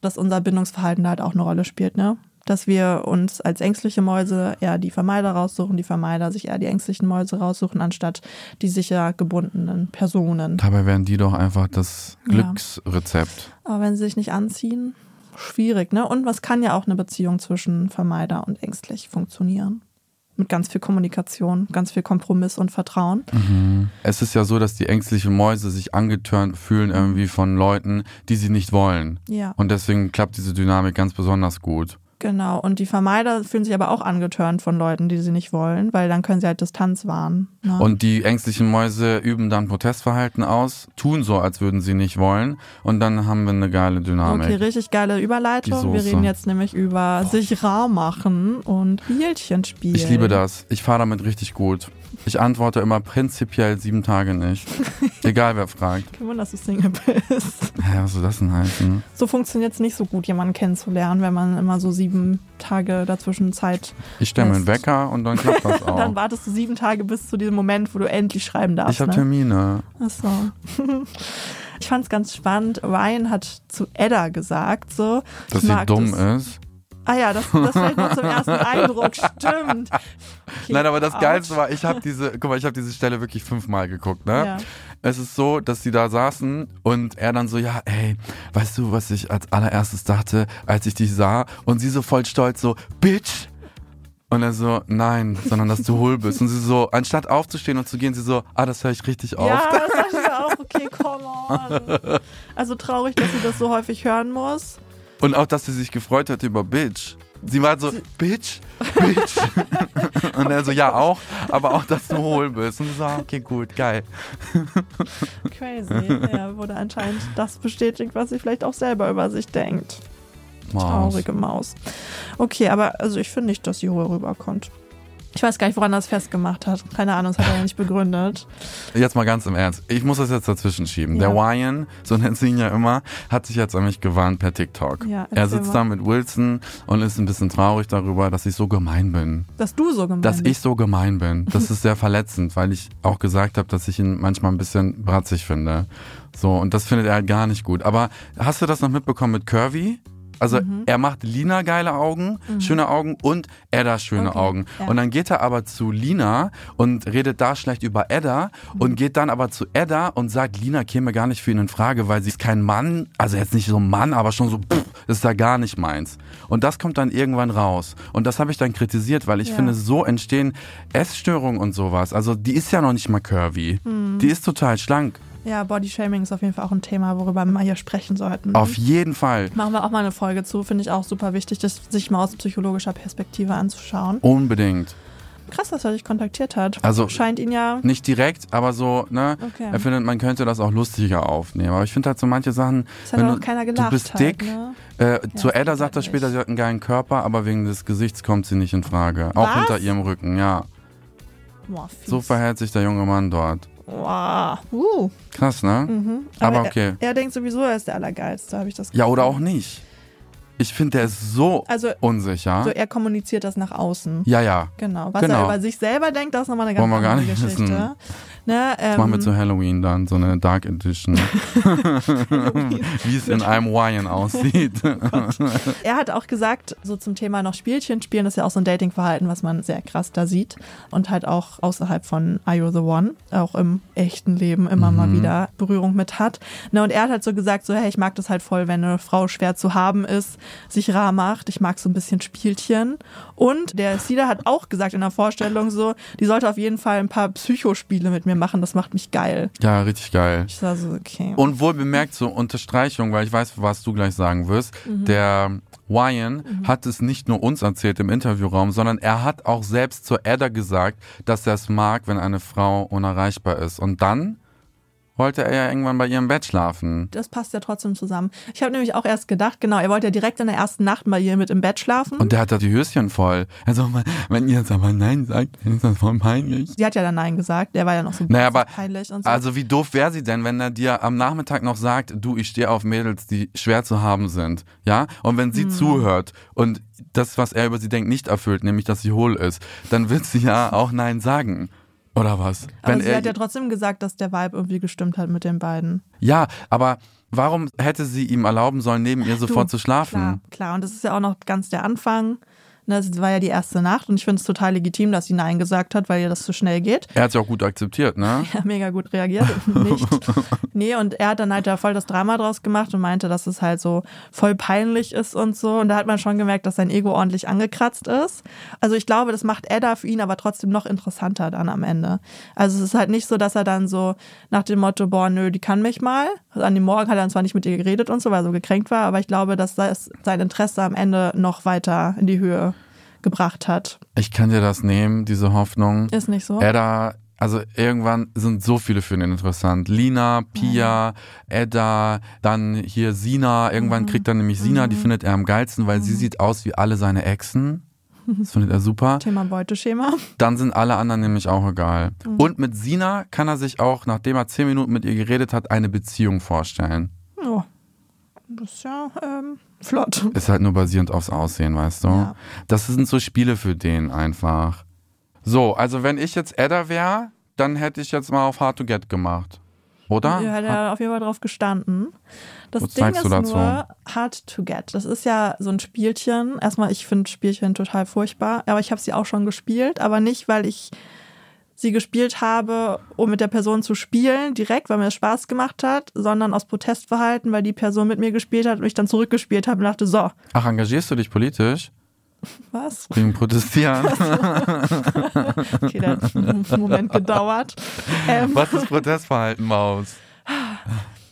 [SPEAKER 3] dass unser Bindungsverhalten da halt auch eine Rolle spielt, ne? Dass wir uns als ängstliche Mäuse eher die Vermeider raussuchen, die Vermeider sich eher die ängstlichen Mäuse raussuchen, anstatt die sicher gebundenen Personen.
[SPEAKER 2] Dabei wären die doch einfach das
[SPEAKER 3] Ja.
[SPEAKER 2] Glücksrezept.
[SPEAKER 3] Aber wenn sie sich nicht anziehen, schwierig, ne? Und was kann ja auch eine Beziehung zwischen Vermeider und ängstlich funktionieren? Mit ganz viel Kommunikation, ganz viel Kompromiss und Vertrauen.
[SPEAKER 2] Es ist ja so, dass die ängstlichen Mäuse sich angetörnt fühlen irgendwie von Leuten, die sie nicht wollen.
[SPEAKER 3] Ja.
[SPEAKER 2] Und deswegen klappt diese Dynamik ganz besonders gut.
[SPEAKER 3] Genau, und die Vermeider fühlen sich aber auch angetörnt von Leuten, die sie nicht wollen, weil dann können sie halt Distanz wahren. Ne?
[SPEAKER 2] Und die ängstlichen Mäuse üben dann Protestverhalten aus, tun so, als würden sie nicht wollen. Und dann haben wir eine geile Dynamik.
[SPEAKER 3] okay, richtig geile Überleitung. Wir reden jetzt nämlich über sich rar machen und Spielchen spielen.
[SPEAKER 2] Ich liebe das. Ich fahre damit richtig gut. Ich antworte immer prinzipiell sieben Tage nicht. Egal wer fragt.
[SPEAKER 3] Kein Wunder, dass du Single bist.
[SPEAKER 2] Hä, was soll das denn heißen?
[SPEAKER 3] So funktioniert es nicht so gut, jemanden kennenzulernen, wenn man immer so sieben Tage dazwischen Zeit.
[SPEAKER 2] Ich stelle mir einen. Wecker und dann klappt das
[SPEAKER 3] Dann
[SPEAKER 2] auch.
[SPEAKER 3] wartest du sieben Tage bis zu diesem Moment, wo du endlich schreiben darfst.
[SPEAKER 2] Ich habe
[SPEAKER 3] ne?
[SPEAKER 2] Termine.
[SPEAKER 3] Ach so. Ich fand es ganz spannend. Ryan hat zu Edda gesagt, so.
[SPEAKER 2] Dass sie dumm
[SPEAKER 3] das.
[SPEAKER 2] ist.
[SPEAKER 3] Ah ja, das, das vielleicht noch zum ersten Eindruck. Stimmt. Okay,
[SPEAKER 2] Nein, aber das. Geilste war, ich habe diese, guck mal, ich habe diese Stelle wirklich fünfmal geguckt, ne?
[SPEAKER 3] Ja.
[SPEAKER 2] Es ist so, dass sie da saßen und er dann so, ja, ey, weißt du, was ich als allererstes dachte, als ich dich sah? Und sie so voll stolz so, Bitch! Und er so, nein, sondern dass du hohl bist. Und sie so, anstatt aufzustehen und zu gehen, sie so, ah, das höre ich richtig auf.
[SPEAKER 3] Ja, das dachte ich mir auch. Okay, come on. Also traurig, dass sie das so häufig hören muss.
[SPEAKER 2] Und auch, dass sie sich gefreut hat über Bitch. Sie war so, Bitch, Bitch. und er so, ja, auch, aber auch, dass du hohl bist. Und so, ah, okay, gut, geil.
[SPEAKER 3] Crazy. Ja, wurde anscheinend das bestätigt, was sie vielleicht auch selber über sich denkt.
[SPEAKER 2] Maus.
[SPEAKER 3] Traurige Maus. Okay, aber also ich finde nicht, dass sie hoch rüberkommt. Ich weiß gar nicht, woran das festgemacht hat. Keine Ahnung, das hat er ja nicht begründet.
[SPEAKER 2] Jetzt mal ganz im Ernst. Ich muss das jetzt dazwischen schieben.
[SPEAKER 3] Ja.
[SPEAKER 2] Der Ryan, so nennt sie ihn ja immer, hat sich jetzt an mich gewarnt per TikTok.
[SPEAKER 3] Ja,
[SPEAKER 2] er sitzt
[SPEAKER 3] mal.
[SPEAKER 2] da mit Wilson und ist ein bisschen traurig darüber, dass ich so gemein bin.
[SPEAKER 3] Dass du so gemein
[SPEAKER 2] Dass
[SPEAKER 3] bist.
[SPEAKER 2] ich so gemein bin. Das ist sehr verletzend, weil ich auch gesagt habe, dass ich ihn manchmal ein bisschen bratzig finde. So, und das findet er halt gar nicht gut. Aber hast du das noch mitbekommen mit Curvy? Also
[SPEAKER 3] Mhm.
[SPEAKER 2] er macht Lina geile Augen, schöne Augen und Edda schöne
[SPEAKER 3] Okay,
[SPEAKER 2] Augen.
[SPEAKER 3] ja.
[SPEAKER 2] Und dann geht er aber zu Lina und redet da schlecht über Edda
[SPEAKER 3] Mhm.
[SPEAKER 2] und geht dann aber zu Edda und sagt, Lina käme gar nicht für ihn in Frage, weil sie ist kein Mann, also jetzt nicht so ein Mann, aber schon so, pff, ist da gar nicht meins. Und das kommt dann irgendwann raus. Und das habe ich dann kritisiert, weil ich
[SPEAKER 3] Ja.
[SPEAKER 2] finde, so entstehen Essstörungen und sowas. Also die ist ja noch nicht mal curvy.
[SPEAKER 3] Mhm.
[SPEAKER 2] Die ist total schlank.
[SPEAKER 3] Ja, Bodyshaming ist auf jeden Fall auch ein Thema, worüber wir mal hier sprechen sollten.
[SPEAKER 2] Auf jeden Fall.
[SPEAKER 3] Machen wir auch mal eine Folge zu, finde ich auch super wichtig, das sich mal aus psychologischer Perspektive anzuschauen.
[SPEAKER 2] Unbedingt.
[SPEAKER 3] krass, dass er dich kontaktiert hat.
[SPEAKER 2] Also-
[SPEAKER 3] scheint ihn ja.
[SPEAKER 2] Nicht direkt, aber so, ne?
[SPEAKER 3] Okay.
[SPEAKER 2] Er findet, man könnte das auch lustiger aufnehmen. Aber ich finde halt so manche Sachen,
[SPEAKER 3] Es hat
[SPEAKER 2] wenn
[SPEAKER 3] auch
[SPEAKER 2] du,
[SPEAKER 3] keiner
[SPEAKER 2] du
[SPEAKER 3] gelacht.
[SPEAKER 2] bist
[SPEAKER 3] halt,
[SPEAKER 2] dick,
[SPEAKER 3] Ne?
[SPEAKER 2] äh, zu
[SPEAKER 3] das
[SPEAKER 2] Edda sagt er
[SPEAKER 3] halt
[SPEAKER 2] später,
[SPEAKER 3] nicht.
[SPEAKER 2] sie hat einen geilen Körper, aber wegen des Gesichts kommt sie nicht in Frage. Auch
[SPEAKER 3] Was?
[SPEAKER 2] hinter ihrem Rücken, ja.
[SPEAKER 3] Boah.
[SPEAKER 2] So verhält sich der junge Mann dort.
[SPEAKER 3] Boah. Uh.
[SPEAKER 2] Krass, ne?
[SPEAKER 3] Mhm.
[SPEAKER 2] Aber okay.
[SPEAKER 3] Er, er denkt sowieso, er ist der Allergeilste, habe ich das
[SPEAKER 2] Ja, oder
[SPEAKER 3] Gefühl.
[SPEAKER 2] auch nicht. Ich finde, der ist so
[SPEAKER 3] Also,
[SPEAKER 2] unsicher.
[SPEAKER 3] so er kommuniziert das nach außen.
[SPEAKER 2] ja, ja.
[SPEAKER 3] Genau. Was
[SPEAKER 2] Genau.
[SPEAKER 3] er über sich selber denkt, das ist nochmal eine ganz
[SPEAKER 2] Wollen wir gar
[SPEAKER 3] andere
[SPEAKER 2] nicht
[SPEAKER 3] Geschichte.
[SPEAKER 2] wissen.
[SPEAKER 3] Ne,
[SPEAKER 2] Das machen wir
[SPEAKER 3] ähm,
[SPEAKER 2] zu Halloween dann, so eine Dark Edition. Wie es in einem Wine aussieht.
[SPEAKER 3] Er hat auch gesagt, so zum Thema noch Spielchen spielen, ist ja auch so ein Datingverhalten, was man sehr krass da sieht. Und halt auch außerhalb von Are You the One, auch im echten Leben immer mal
[SPEAKER 2] Mhm.
[SPEAKER 3] wieder Berührung mit hat. Ne, und er hat halt so gesagt, so, hey, ich mag das halt voll, wenn eine Frau schwer zu haben ist, sich rar macht. Ich mag so ein bisschen Spielchen. Und der Sida hat auch gesagt in der Vorstellung so, die sollte auf jeden Fall ein paar Psychospiele mit mir machen. Das macht mich geil.
[SPEAKER 2] ja, richtig geil.
[SPEAKER 3] Ich sah so, okay.
[SPEAKER 2] Und wohl bemerkt zur Unterstreichung, weil ich weiß, was du gleich sagen wirst,
[SPEAKER 3] Mhm.
[SPEAKER 2] der Ryan hat es nicht nur uns erzählt im Interviewraum, sondern er hat auch selbst zur Edda gesagt, dass er es mag, wenn eine Frau unerreichbar ist. Und dann wollte er ja irgendwann bei ihrem Bett schlafen.
[SPEAKER 3] das passt ja trotzdem zusammen. Ich habe nämlich auch erst gedacht, genau, er wollte ja direkt in der ersten Nacht bei ihr mit im Bett schlafen.
[SPEAKER 2] Und der hat da die Höschen voll. Also, wenn ihr jetzt aber Nein sagt, dann ist das voll peinlich.
[SPEAKER 3] Sie hat ja dann Nein gesagt, der war ja noch so
[SPEAKER 2] Naja, aber-
[SPEAKER 3] peinlich und so.
[SPEAKER 2] Also wie doof wäre sie denn, wenn er dir am Nachmittag noch sagt, du, ich stehe auf Mädels, die schwer zu haben sind, ja? Und wenn
[SPEAKER 3] Hm.
[SPEAKER 2] sie zuhört und das, was er über sie denkt, nicht erfüllt, nämlich dass sie hohl ist, dann wird sie ja auch Nein sagen. Oder was?
[SPEAKER 3] aber
[SPEAKER 2] wenn
[SPEAKER 3] sie
[SPEAKER 2] er,
[SPEAKER 3] hat ja trotzdem gesagt, dass der Vibe irgendwie gestimmt hat mit den beiden.
[SPEAKER 2] ja, aber warum hätte sie ihm erlauben sollen, neben ihr sofort zu schlafen?
[SPEAKER 3] Klar, klar. Und das ist ja auch noch ganz der Anfang. Ne, Das war ja die erste Nacht und ich finde es total legitim, dass sie Nein gesagt hat, weil ihr das zu schnell geht.
[SPEAKER 2] Er hat ja auch gut akzeptiert, ne?
[SPEAKER 3] Ja, mega gut reagiert. Nicht. Nee, und er hat dann halt da voll das Drama draus gemacht und meinte, dass es halt so voll peinlich ist und so. Und da hat man schon gemerkt, dass sein Ego ordentlich angekratzt ist. Also ich glaube, das macht Edda für ihn aber trotzdem noch interessanter dann am Ende. Also es ist halt nicht so, dass er dann so nach dem Motto, boah, nö, die kann mich mal. Also an dem Morgen hat er dann zwar nicht mit ihr geredet und so, weil er so gekränkt war, aber ich glaube, dass das sein Interesse am Ende noch weiter in die Höhe gebracht hat.
[SPEAKER 2] Ich kann dir das nehmen, diese Hoffnung.
[SPEAKER 3] Ist nicht so?
[SPEAKER 2] Edda, also irgendwann sind so viele für ihn interessant. Lina, Pia, Edda, dann hier Sina.
[SPEAKER 3] Mhm.
[SPEAKER 2] Irgendwann kriegt er nämlich Sina, die findet er am geilsten, weil sie sieht aus wie alle seine Exen. Das findet er super.
[SPEAKER 3] Thema Beuteschema.
[SPEAKER 2] Dann sind alle anderen nämlich auch egal.
[SPEAKER 3] Mhm.
[SPEAKER 2] Und mit Sina kann er sich auch, nachdem er zehn Minuten mit ihr geredet hat, eine Beziehung vorstellen.
[SPEAKER 3] Oh, das ist ja ähm, flott.
[SPEAKER 2] Ist halt nur basierend aufs Aussehen, weißt du?
[SPEAKER 3] Ja.
[SPEAKER 2] Das sind so Spiele für den einfach. So, also wenn ich jetzt Edda wäre, dann hätte ich jetzt mal auf Hard to Get gemacht. Oder?
[SPEAKER 3] Ja, hat er auf jeden Fall drauf gestanden. Das
[SPEAKER 2] Was
[SPEAKER 3] Ding ist
[SPEAKER 2] du dazu?
[SPEAKER 3] nur hard to get. Das ist ja so ein Spielchen. Erstmal, ich finde Spielchen total furchtbar, aber ich habe sie auch schon gespielt, aber nicht, weil ich sie gespielt habe, um mit der Person zu spielen, direkt, weil mir das Spaß gemacht hat, sondern aus Protestverhalten, weil die Person mit mir gespielt hat und ich dann zurückgespielt habe und dachte, so,
[SPEAKER 2] Ach, engagierst du dich politisch?
[SPEAKER 3] was?
[SPEAKER 2] Wegen Protestieren?
[SPEAKER 3] Okay, der hat einen Moment gedauert. Ähm,
[SPEAKER 2] Was ist Protestverhalten, Maus?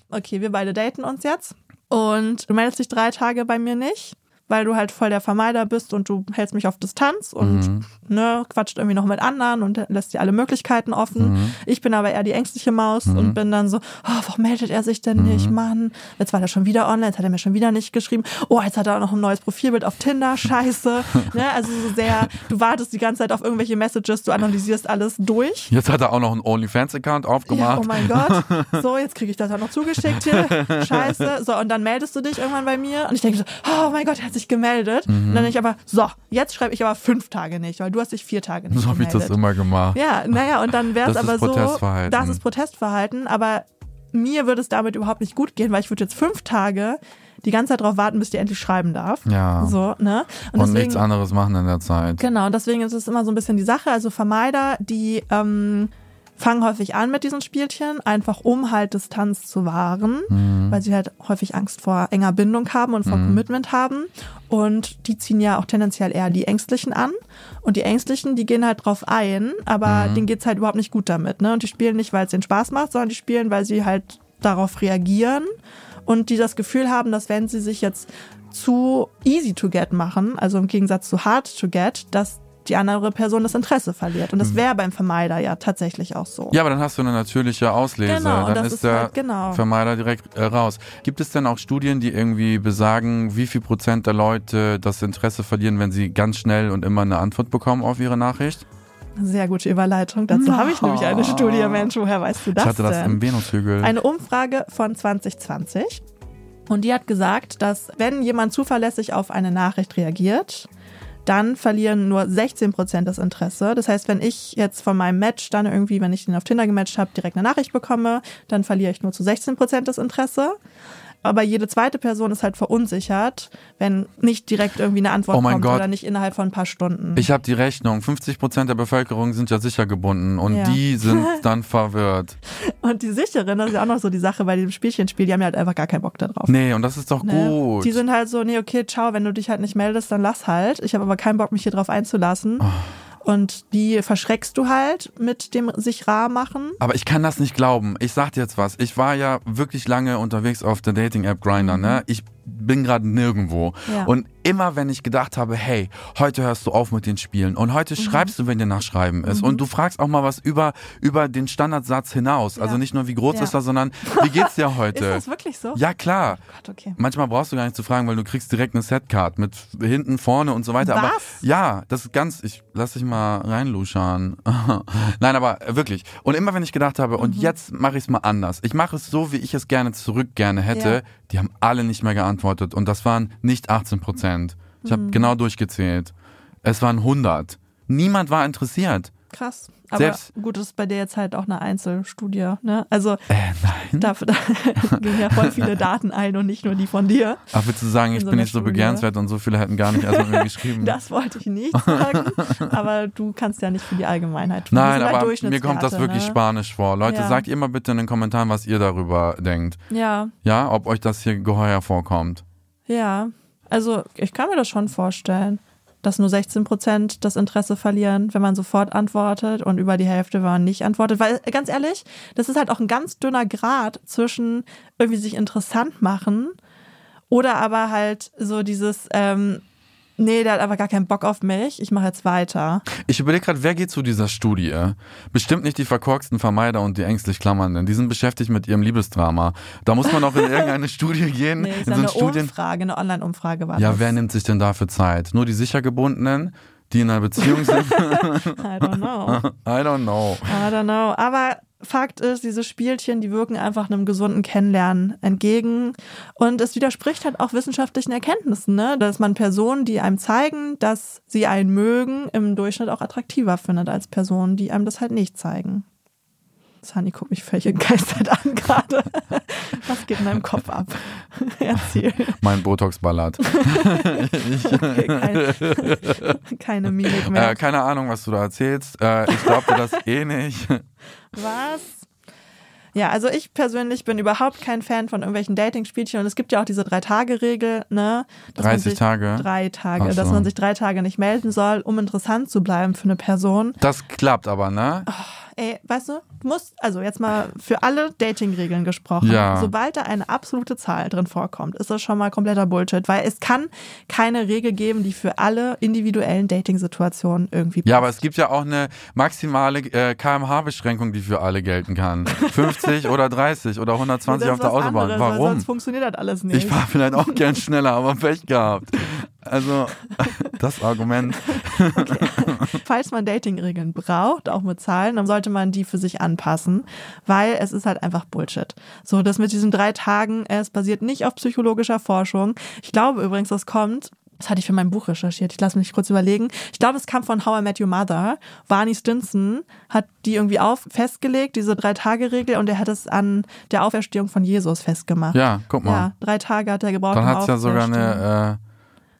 [SPEAKER 3] okay, wir beide daten uns jetzt und du meldest dich drei Tage bei mir nicht, weil du halt voll der Vermeider bist und du hältst mich auf Distanz und
[SPEAKER 2] Mhm.
[SPEAKER 3] ne, quatscht irgendwie noch mit anderen und lässt dir alle Möglichkeiten offen.
[SPEAKER 2] Mhm.
[SPEAKER 3] Ich bin aber eher die ängstliche Maus und bin dann so, oh, warum meldet er sich denn nicht,
[SPEAKER 2] Mhm.
[SPEAKER 3] Mann? Jetzt war er schon wieder online, jetzt hat er mir schon wieder nicht geschrieben. Oh, jetzt hat er auch noch ein neues Profilbild auf Tinder, scheiße. ne, also so sehr, du wartest die ganze Zeit auf irgendwelche Messages, du analysierst alles durch.
[SPEAKER 2] Jetzt hat er auch noch einen OnlyFans-Account
[SPEAKER 3] Ja,
[SPEAKER 2] aufgemacht.
[SPEAKER 3] oh mein Gott. So, jetzt kriege ich das auch noch zugeschickt hier. Scheiße. So, und dann meldest du dich irgendwann bei mir. Und ich denke so, oh mein Gott, er hat sich gemeldet.
[SPEAKER 2] Mhm.
[SPEAKER 3] Und dann denke ich aber, so, jetzt schreibe ich aber fünf Tage nicht, weil du hast dich vier Tage nicht
[SPEAKER 2] so habe ich
[SPEAKER 3] gemeldet.
[SPEAKER 2] das immer gemacht.
[SPEAKER 3] Ja, naja, und dann wäre es
[SPEAKER 2] Das ist
[SPEAKER 3] aber so,
[SPEAKER 2] Protestverhalten.
[SPEAKER 3] das ist Protestverhalten, aber mir würde es damit überhaupt nicht gut gehen, weil ich würde jetzt fünf Tage die ganze Zeit darauf warten, bis die endlich schreiben darf.
[SPEAKER 2] Ja.
[SPEAKER 3] So, ne?
[SPEAKER 2] Und, nichts anderes machen in der Zeit.
[SPEAKER 3] Genau, und deswegen ist es immer so ein bisschen die Sache. Also Vermeider, die ähm, fangen häufig an mit diesen Spielchen, einfach um halt Distanz zu wahren, weil sie halt häufig Angst vor enger Bindung haben und vor Commitment haben. Und die ziehen ja auch tendenziell eher die Ängstlichen an. Und die Ängstlichen, die gehen halt drauf ein, aber denen geht's halt überhaupt nicht gut damit. Ne? Und die spielen nicht, weil es ihnen Spaß macht, sondern die spielen, weil sie halt darauf reagieren und die das Gefühl haben, dass wenn sie sich jetzt zu easy to get machen, also im Gegensatz zu hard to get, dass die andere Person das Interesse verliert. Und das wäre beim Vermeider ja tatsächlich auch so.
[SPEAKER 2] Ja, aber dann hast du eine natürliche Auslese.
[SPEAKER 3] Genau,
[SPEAKER 2] dann ist
[SPEAKER 3] ist
[SPEAKER 2] der
[SPEAKER 3] halt- genau.
[SPEAKER 2] Vermeider direkt äh, raus. Gibt es denn auch Studien, die irgendwie besagen, wie viel Prozent der Leute das Interesse verlieren, wenn sie ganz schnell und immer eine Antwort bekommen auf ihre Nachricht?
[SPEAKER 3] Sehr gute Überleitung. Dazu habe ich nämlich eine Studie. Mensch, woher weißt du das
[SPEAKER 2] ich hatte das
[SPEAKER 3] denn?
[SPEAKER 2] im Venushügel.
[SPEAKER 3] Eine Umfrage von 2020. Und die hat gesagt, dass wenn jemand zuverlässig auf eine Nachricht reagiert, dann verlieren nur 16 Prozent das Interesse. Das heißt, wenn ich jetzt von meinem Match dann irgendwie, wenn ich den auf Tinder gematcht habe, direkt eine Nachricht bekomme, dann verliere ich nur zu 16 Prozent das Interesse. Aber jede zweite Person ist halt verunsichert, wenn nicht direkt irgendwie eine Antwort
[SPEAKER 2] Oh
[SPEAKER 3] kommt
[SPEAKER 2] Gott.
[SPEAKER 3] oder nicht innerhalb von ein paar Stunden.
[SPEAKER 2] Ich habe die Rechnung. 50 Prozent der Bevölkerung sind ja sicher gebunden und
[SPEAKER 3] Ja.
[SPEAKER 2] die sind dann verwirrt.
[SPEAKER 3] Und die sicheren, das ist ja auch noch so die Sache bei dem Spielchenspiel, die haben ja halt einfach gar keinen Bock da drauf.
[SPEAKER 2] Nee, und das ist doch
[SPEAKER 3] Ne?
[SPEAKER 2] gut.
[SPEAKER 3] Die sind halt so, nee, okay, ciao, wenn du dich halt nicht meldest, dann lass halt. Ich habe aber keinen Bock, mich hier drauf einzulassen.
[SPEAKER 2] Oh.
[SPEAKER 3] Und die verschreckst du halt mit dem sich rar machen.
[SPEAKER 2] Aber ich kann das nicht glauben. Ich sag dir jetzt was. Ich war ja wirklich lange unterwegs auf der Dating-App Grindr, ne? Ich bin gerade nirgendwo.
[SPEAKER 3] Mhm. Ja.
[SPEAKER 2] Und immer wenn ich gedacht habe, hey, heute hörst du auf mit den Spielen und heute
[SPEAKER 3] Mhm.
[SPEAKER 2] schreibst du, wenn dir nach Schreiben ist. Und du fragst auch mal was über, über den Standardsatz hinaus. Also
[SPEAKER 3] Ja.
[SPEAKER 2] nicht nur, wie groß
[SPEAKER 3] Ja.
[SPEAKER 2] ist das, sondern wie geht's dir heute?
[SPEAKER 3] Ist das wirklich so?
[SPEAKER 2] ja, klar.
[SPEAKER 3] Gott, okay.
[SPEAKER 2] Manchmal brauchst du gar nicht zu fragen, weil du kriegst direkt eine Setcard mit hinten, vorne und so weiter. Aber
[SPEAKER 3] Was?
[SPEAKER 2] ja, das ist ganz, ich lass dich mal reinluschern. Nein, aber wirklich. Und immer wenn ich gedacht habe, und
[SPEAKER 3] Mhm.
[SPEAKER 2] jetzt mache ich es mal anders. Ich mache es so, wie ich es gerne zurück gerne hätte.
[SPEAKER 3] Ja.
[SPEAKER 2] Die haben alle nicht mehr geantwortet. Und das waren nicht 18 Prozent. Ich
[SPEAKER 3] Mhm.
[SPEAKER 2] habe genau durchgezählt. Es waren 100. Niemand war interessiert.
[SPEAKER 3] Krass. Aber
[SPEAKER 2] Selbst-
[SPEAKER 3] gut, das ist bei dir jetzt halt auch eine Einzelstudie, ne? Also
[SPEAKER 2] Äh, nein.
[SPEAKER 3] dafür da gehen ja voll viele Daten ein und nicht nur die von dir.
[SPEAKER 2] Ach, willst du sagen, ich
[SPEAKER 3] so
[SPEAKER 2] bin nicht so
[SPEAKER 3] Studie.
[SPEAKER 2] begehrenswert und so viele hätten gar nicht erst mit mir geschrieben.
[SPEAKER 3] Das wollte ich nicht sagen. aber du kannst ja nicht für die Allgemeinheit tun.
[SPEAKER 2] Nein,
[SPEAKER 3] sind halt
[SPEAKER 2] aber mir kommt das wirklich
[SPEAKER 3] ne?
[SPEAKER 2] spanisch vor. Leute,
[SPEAKER 3] Ja.
[SPEAKER 2] sagt ihr mal bitte in den Kommentaren, was ihr darüber denkt.
[SPEAKER 3] Ja,
[SPEAKER 2] Ja, ob euch das hier geheuer vorkommt.
[SPEAKER 3] Ja, also ich kann mir das schon vorstellen, dass nur 16 Prozent das Interesse verlieren, wenn man sofort antwortet und über die Hälfte, wenn man nicht antwortet. Weil ganz ehrlich, das ist halt auch ein ganz dünner Grad zwischen irgendwie sich interessant machen oder aber halt so dieses, ähm, nee, der hat aber gar keinen Bock auf mich, ich mache jetzt weiter.
[SPEAKER 2] Ich überlege gerade, wer geht zu dieser Studie? Bestimmt nicht die verkorksten Vermeider und die ängstlich Klammernden. Die sind beschäftigt mit ihrem Liebesdrama. Da muss man auch in irgendeine Studie gehen.
[SPEAKER 3] Nee, ist
[SPEAKER 2] in
[SPEAKER 3] ja
[SPEAKER 2] so
[SPEAKER 3] eine
[SPEAKER 2] Studien.
[SPEAKER 3] Umfrage, eine Online-Umfrage war
[SPEAKER 2] Ja,
[SPEAKER 3] das.
[SPEAKER 2] wer nimmt sich denn dafür Zeit? Nur die sicher gebundenen, die in einer Beziehung sind?
[SPEAKER 3] I don't know.
[SPEAKER 2] I don't know.
[SPEAKER 3] I don't know. Aber Fakt ist, diese Spielchen, die wirken einfach einem gesunden Kennenlernen entgegen. Und es widerspricht halt auch wissenschaftlichen Erkenntnissen, ne? dass man Personen, die einem zeigen, dass sie einen mögen, im Durchschnitt auch attraktiver findet als Personen, die einem das halt nicht zeigen. Sani guckt mich völlig entgeistert an gerade. Was geht in deinem Kopf ab? Erzähl.
[SPEAKER 2] Mein Botox-Ballert.
[SPEAKER 3] Okay, keine, keine Mimik mehr.
[SPEAKER 2] Äh, keine Ahnung, was du da erzählst. Äh, ich glaube das eh nicht.
[SPEAKER 3] Was? Ja, also ich persönlich bin überhaupt kein Fan von irgendwelchen Dating-Spielchen und es gibt ja auch diese Drei-Tage-Regel, ne? dass man
[SPEAKER 2] 30
[SPEAKER 3] sich-
[SPEAKER 2] Tage?
[SPEAKER 3] Drei Tage,
[SPEAKER 2] so.
[SPEAKER 3] dass man sich drei Tage nicht melden soll, um interessant zu bleiben für eine Person.
[SPEAKER 2] Das klappt aber, ne?
[SPEAKER 3] Ey, weißt du, musst, also jetzt mal für alle Dating-Regeln gesprochen,
[SPEAKER 2] Ja.
[SPEAKER 3] sobald da eine absolute Zahl drin vorkommt, ist das schon mal kompletter Bullshit, weil es kann keine Regel geben, die für alle individuellen Dating-Situationen irgendwie
[SPEAKER 2] Ja, aber
[SPEAKER 3] passt.
[SPEAKER 2] es gibt ja auch eine maximale äh, kmh-Beschränkung, die für alle gelten kann. 50 oder 30 oder 120
[SPEAKER 3] Das
[SPEAKER 2] auf der Autobahn.
[SPEAKER 3] anderes,
[SPEAKER 2] Warum?
[SPEAKER 3] Sonst funktioniert das alles nicht.
[SPEAKER 2] Ich fahre vielleicht auch gern schneller, aber Pech gehabt. Also, das Argument.
[SPEAKER 3] Falls man Datingregeln braucht, auch mit Zahlen, dann sollte man die für sich anpassen, weil es ist halt einfach Bullshit. So, das mit diesen drei Tagen, es basiert nicht auf psychologischer Forschung. Ich glaube übrigens, das kommt. Das hatte ich für mein Buch recherchiert. Ich lasse mich kurz überlegen. Ich glaube, es kam von How I Met Your Mother. Barney Stinson hat die irgendwie auf festgelegt, diese Drei-Tage-Regel, und er hat es an der Auferstehung von Jesus festgemacht.
[SPEAKER 2] Ja, guck mal.
[SPEAKER 3] Ja, drei Tage hat er gebraucht.
[SPEAKER 2] Dann
[SPEAKER 3] um
[SPEAKER 2] hat's ja sogar eine äh,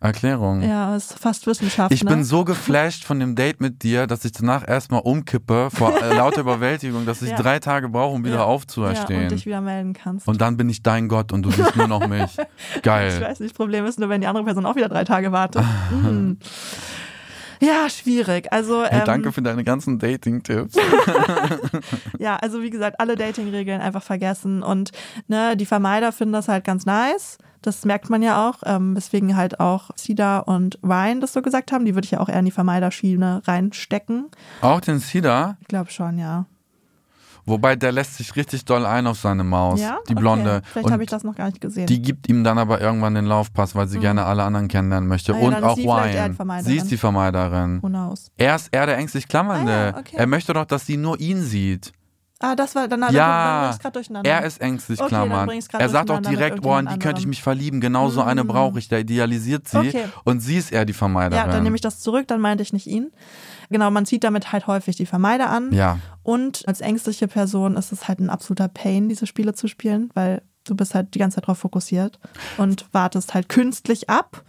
[SPEAKER 2] Erklärung.
[SPEAKER 3] Ja, ist fast Wissenschaft.
[SPEAKER 2] Ich
[SPEAKER 3] ne?
[SPEAKER 2] bin so geflasht von dem Date mit dir, dass ich danach erstmal umkippe vor äh, lauter Überwältigung, dass ich
[SPEAKER 3] Ja.
[SPEAKER 2] drei Tage brauche, um wieder
[SPEAKER 3] Ja.
[SPEAKER 2] aufzuerstehen.
[SPEAKER 3] Ja, und dich wieder melden kannst.
[SPEAKER 2] Und dann bin ich dein Gott und du siehst nur noch mich.
[SPEAKER 3] Ich
[SPEAKER 2] Geil.
[SPEAKER 3] weiß nicht, das Problem ist nur, wenn die andere Person auch wieder drei Tage wartet.
[SPEAKER 2] Ah.
[SPEAKER 3] Ja, schwierig. Also
[SPEAKER 2] Hey,
[SPEAKER 3] ähm,
[SPEAKER 2] danke für deine ganzen Dating-Tipps.
[SPEAKER 3] ja, also wie gesagt, alle Dating-Regeln einfach vergessen und ne, die Vermeider finden das halt ganz nice. Das merkt man ja auch, ähm, weswegen halt auch Cedar und Ryan das so gesagt haben. Die würde ich ja auch eher in die Vermeiderschiene reinstecken.
[SPEAKER 2] Auch den Cedar,
[SPEAKER 3] Ich glaube schon, ja.
[SPEAKER 2] Wobei der lässt sich richtig doll ein auf seine Maus,
[SPEAKER 3] Ja,
[SPEAKER 2] die
[SPEAKER 3] Okay.
[SPEAKER 2] Blonde.
[SPEAKER 3] Vielleicht
[SPEAKER 2] Und
[SPEAKER 3] habe ich das noch gar nicht gesehen.
[SPEAKER 2] Die gibt ihm dann aber irgendwann den Laufpass, weil sie gerne alle anderen kennenlernen möchte.
[SPEAKER 3] Ah ja,
[SPEAKER 2] und
[SPEAKER 3] dann
[SPEAKER 2] auch
[SPEAKER 3] vielleicht
[SPEAKER 2] Ryan.
[SPEAKER 3] Vermeiderin.
[SPEAKER 2] Sie ist die Vermeiderin.
[SPEAKER 3] Who knows?
[SPEAKER 2] Er ist eher der ängstlich Klammernde.
[SPEAKER 3] Ah ja, okay.
[SPEAKER 2] Er möchte doch, dass sie nur ihn sieht.
[SPEAKER 3] Ah, das war dann, dann, dann
[SPEAKER 2] ja,
[SPEAKER 3] ich gerade durcheinander.
[SPEAKER 2] er ist ängstlich
[SPEAKER 3] Okay, dann grad
[SPEAKER 2] Er sagt auch direkt, oh, in die könnte ich mich verlieben. Genau so eine brauche ich. Der idealisiert sie.
[SPEAKER 3] Okay.
[SPEAKER 2] Und sie ist eher die Vermeiderin.
[SPEAKER 3] Ja, dann nehme ich das zurück, dann meinte ich nicht ihn. Genau, man zieht damit halt häufig die Vermeider an.
[SPEAKER 2] Ja.
[SPEAKER 3] Und als ängstliche Person ist es halt ein absoluter Pain, diese Spiele zu spielen, weil du bist halt die ganze Zeit drauf fokussiert und wartest halt künstlich ab.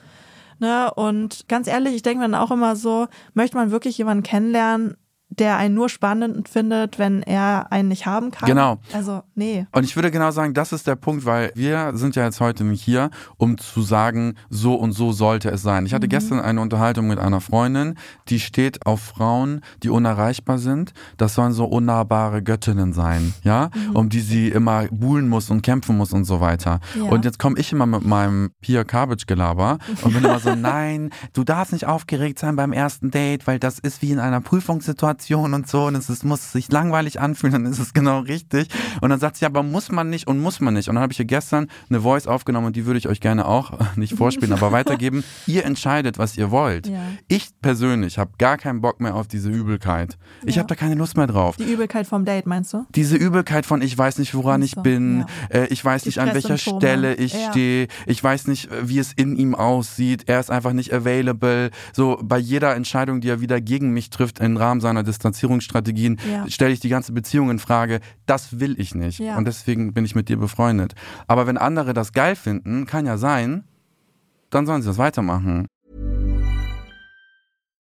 [SPEAKER 3] Ne? Und ganz ehrlich, ich denke mir dann auch immer so, möchte man wirklich jemanden kennenlernen, der einen nur spannend findet, wenn er einen nicht haben kann?
[SPEAKER 2] Genau.
[SPEAKER 3] Also, nee.
[SPEAKER 2] Und ich würde genau sagen, das ist der Punkt, weil wir sind ja jetzt heute nicht hier, um zu sagen, so und so sollte es sein. Ich hatte gestern eine Unterhaltung mit einer Freundin, die steht auf Frauen, die unerreichbar sind. Das sollen so unnahbare Göttinnen sein, ja, um die sie immer buhlen muss und kämpfen muss und so weiter.
[SPEAKER 3] Ja.
[SPEAKER 2] Und jetzt komme ich immer mit meinem Pia Cabbage Gelaber und bin immer so, nein, du darfst nicht aufgeregt sein beim ersten Date, weil das ist wie in einer Prüfungssituation und so und es ist, muss sich langweilig anfühlen, dann ist es genau richtig. Und dann sagt sie, aber muss man nicht und muss man nicht. Und dann habe ich hier gestern eine Voice aufgenommen und die würde ich euch gerne auch nicht vorspielen, aber weitergeben. Ihr entscheidet, was ihr wollt.
[SPEAKER 3] Ja.
[SPEAKER 2] Ich persönlich habe gar keinen Bock mehr auf diese Übelkeit. Ich
[SPEAKER 3] Ja.
[SPEAKER 2] habe da keine Lust mehr drauf.
[SPEAKER 3] Die Übelkeit vom Date, meinst du?
[SPEAKER 2] Diese Übelkeit von ich weiß nicht, woran ich bin,
[SPEAKER 3] ja.
[SPEAKER 2] äh, ich weiß
[SPEAKER 3] Die
[SPEAKER 2] nicht, an welcher. Stelle ich stehe, ich weiß nicht, äh, wie es in ihm aussieht, er ist einfach nicht available. So bei jeder Entscheidung, die er wieder gegen mich trifft im Rahmen seiner Distanzierungsstrategien,
[SPEAKER 3] Ja.
[SPEAKER 2] stelle ich die ganze Beziehung in Frage. Das will ich nicht.
[SPEAKER 3] Ja.
[SPEAKER 2] Und deswegen bin ich mit dir befreundet. Aber wenn andere das geil finden, kann ja sein, dann sollen sie das weitermachen.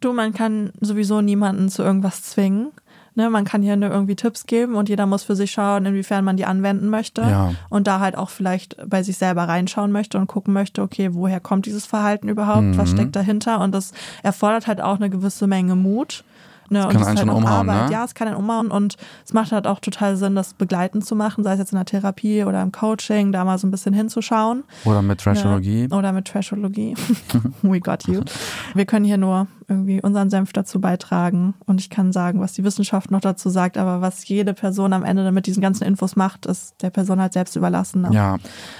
[SPEAKER 3] Du, man kann sowieso niemanden zu irgendwas zwingen. Ne, man kann hier nur irgendwie Tipps geben und jeder muss für sich schauen, inwiefern man die anwenden möchte.
[SPEAKER 2] Ja.
[SPEAKER 3] Und da halt auch vielleicht bei sich selber reinschauen möchte und gucken möchte, okay, woher kommt dieses Verhalten überhaupt?
[SPEAKER 2] Mhm.
[SPEAKER 3] Was steckt dahinter? Und das erfordert halt auch eine gewisse Menge Mut. Ne, und
[SPEAKER 2] kann einen
[SPEAKER 3] halt
[SPEAKER 2] schon
[SPEAKER 3] auch
[SPEAKER 2] umhauen,
[SPEAKER 3] Arbeit.
[SPEAKER 2] ne?
[SPEAKER 3] Ja, es kann einen umhauen und es macht halt auch total Sinn, das begleitend zu machen, sei es jetzt in der Therapie oder im Coaching, da mal so ein bisschen hinzuschauen.
[SPEAKER 2] Oder mit Trashologie.
[SPEAKER 3] Ja, oder mit Trashologie. We got you. Wir können hier nur irgendwie unseren Senf dazu beitragen und ich kann sagen, was die Wissenschaft noch dazu sagt, aber was jede Person am Ende mit diesen ganzen Infos macht, ist der Person halt selbst überlassen. Ne?
[SPEAKER 2] Ja,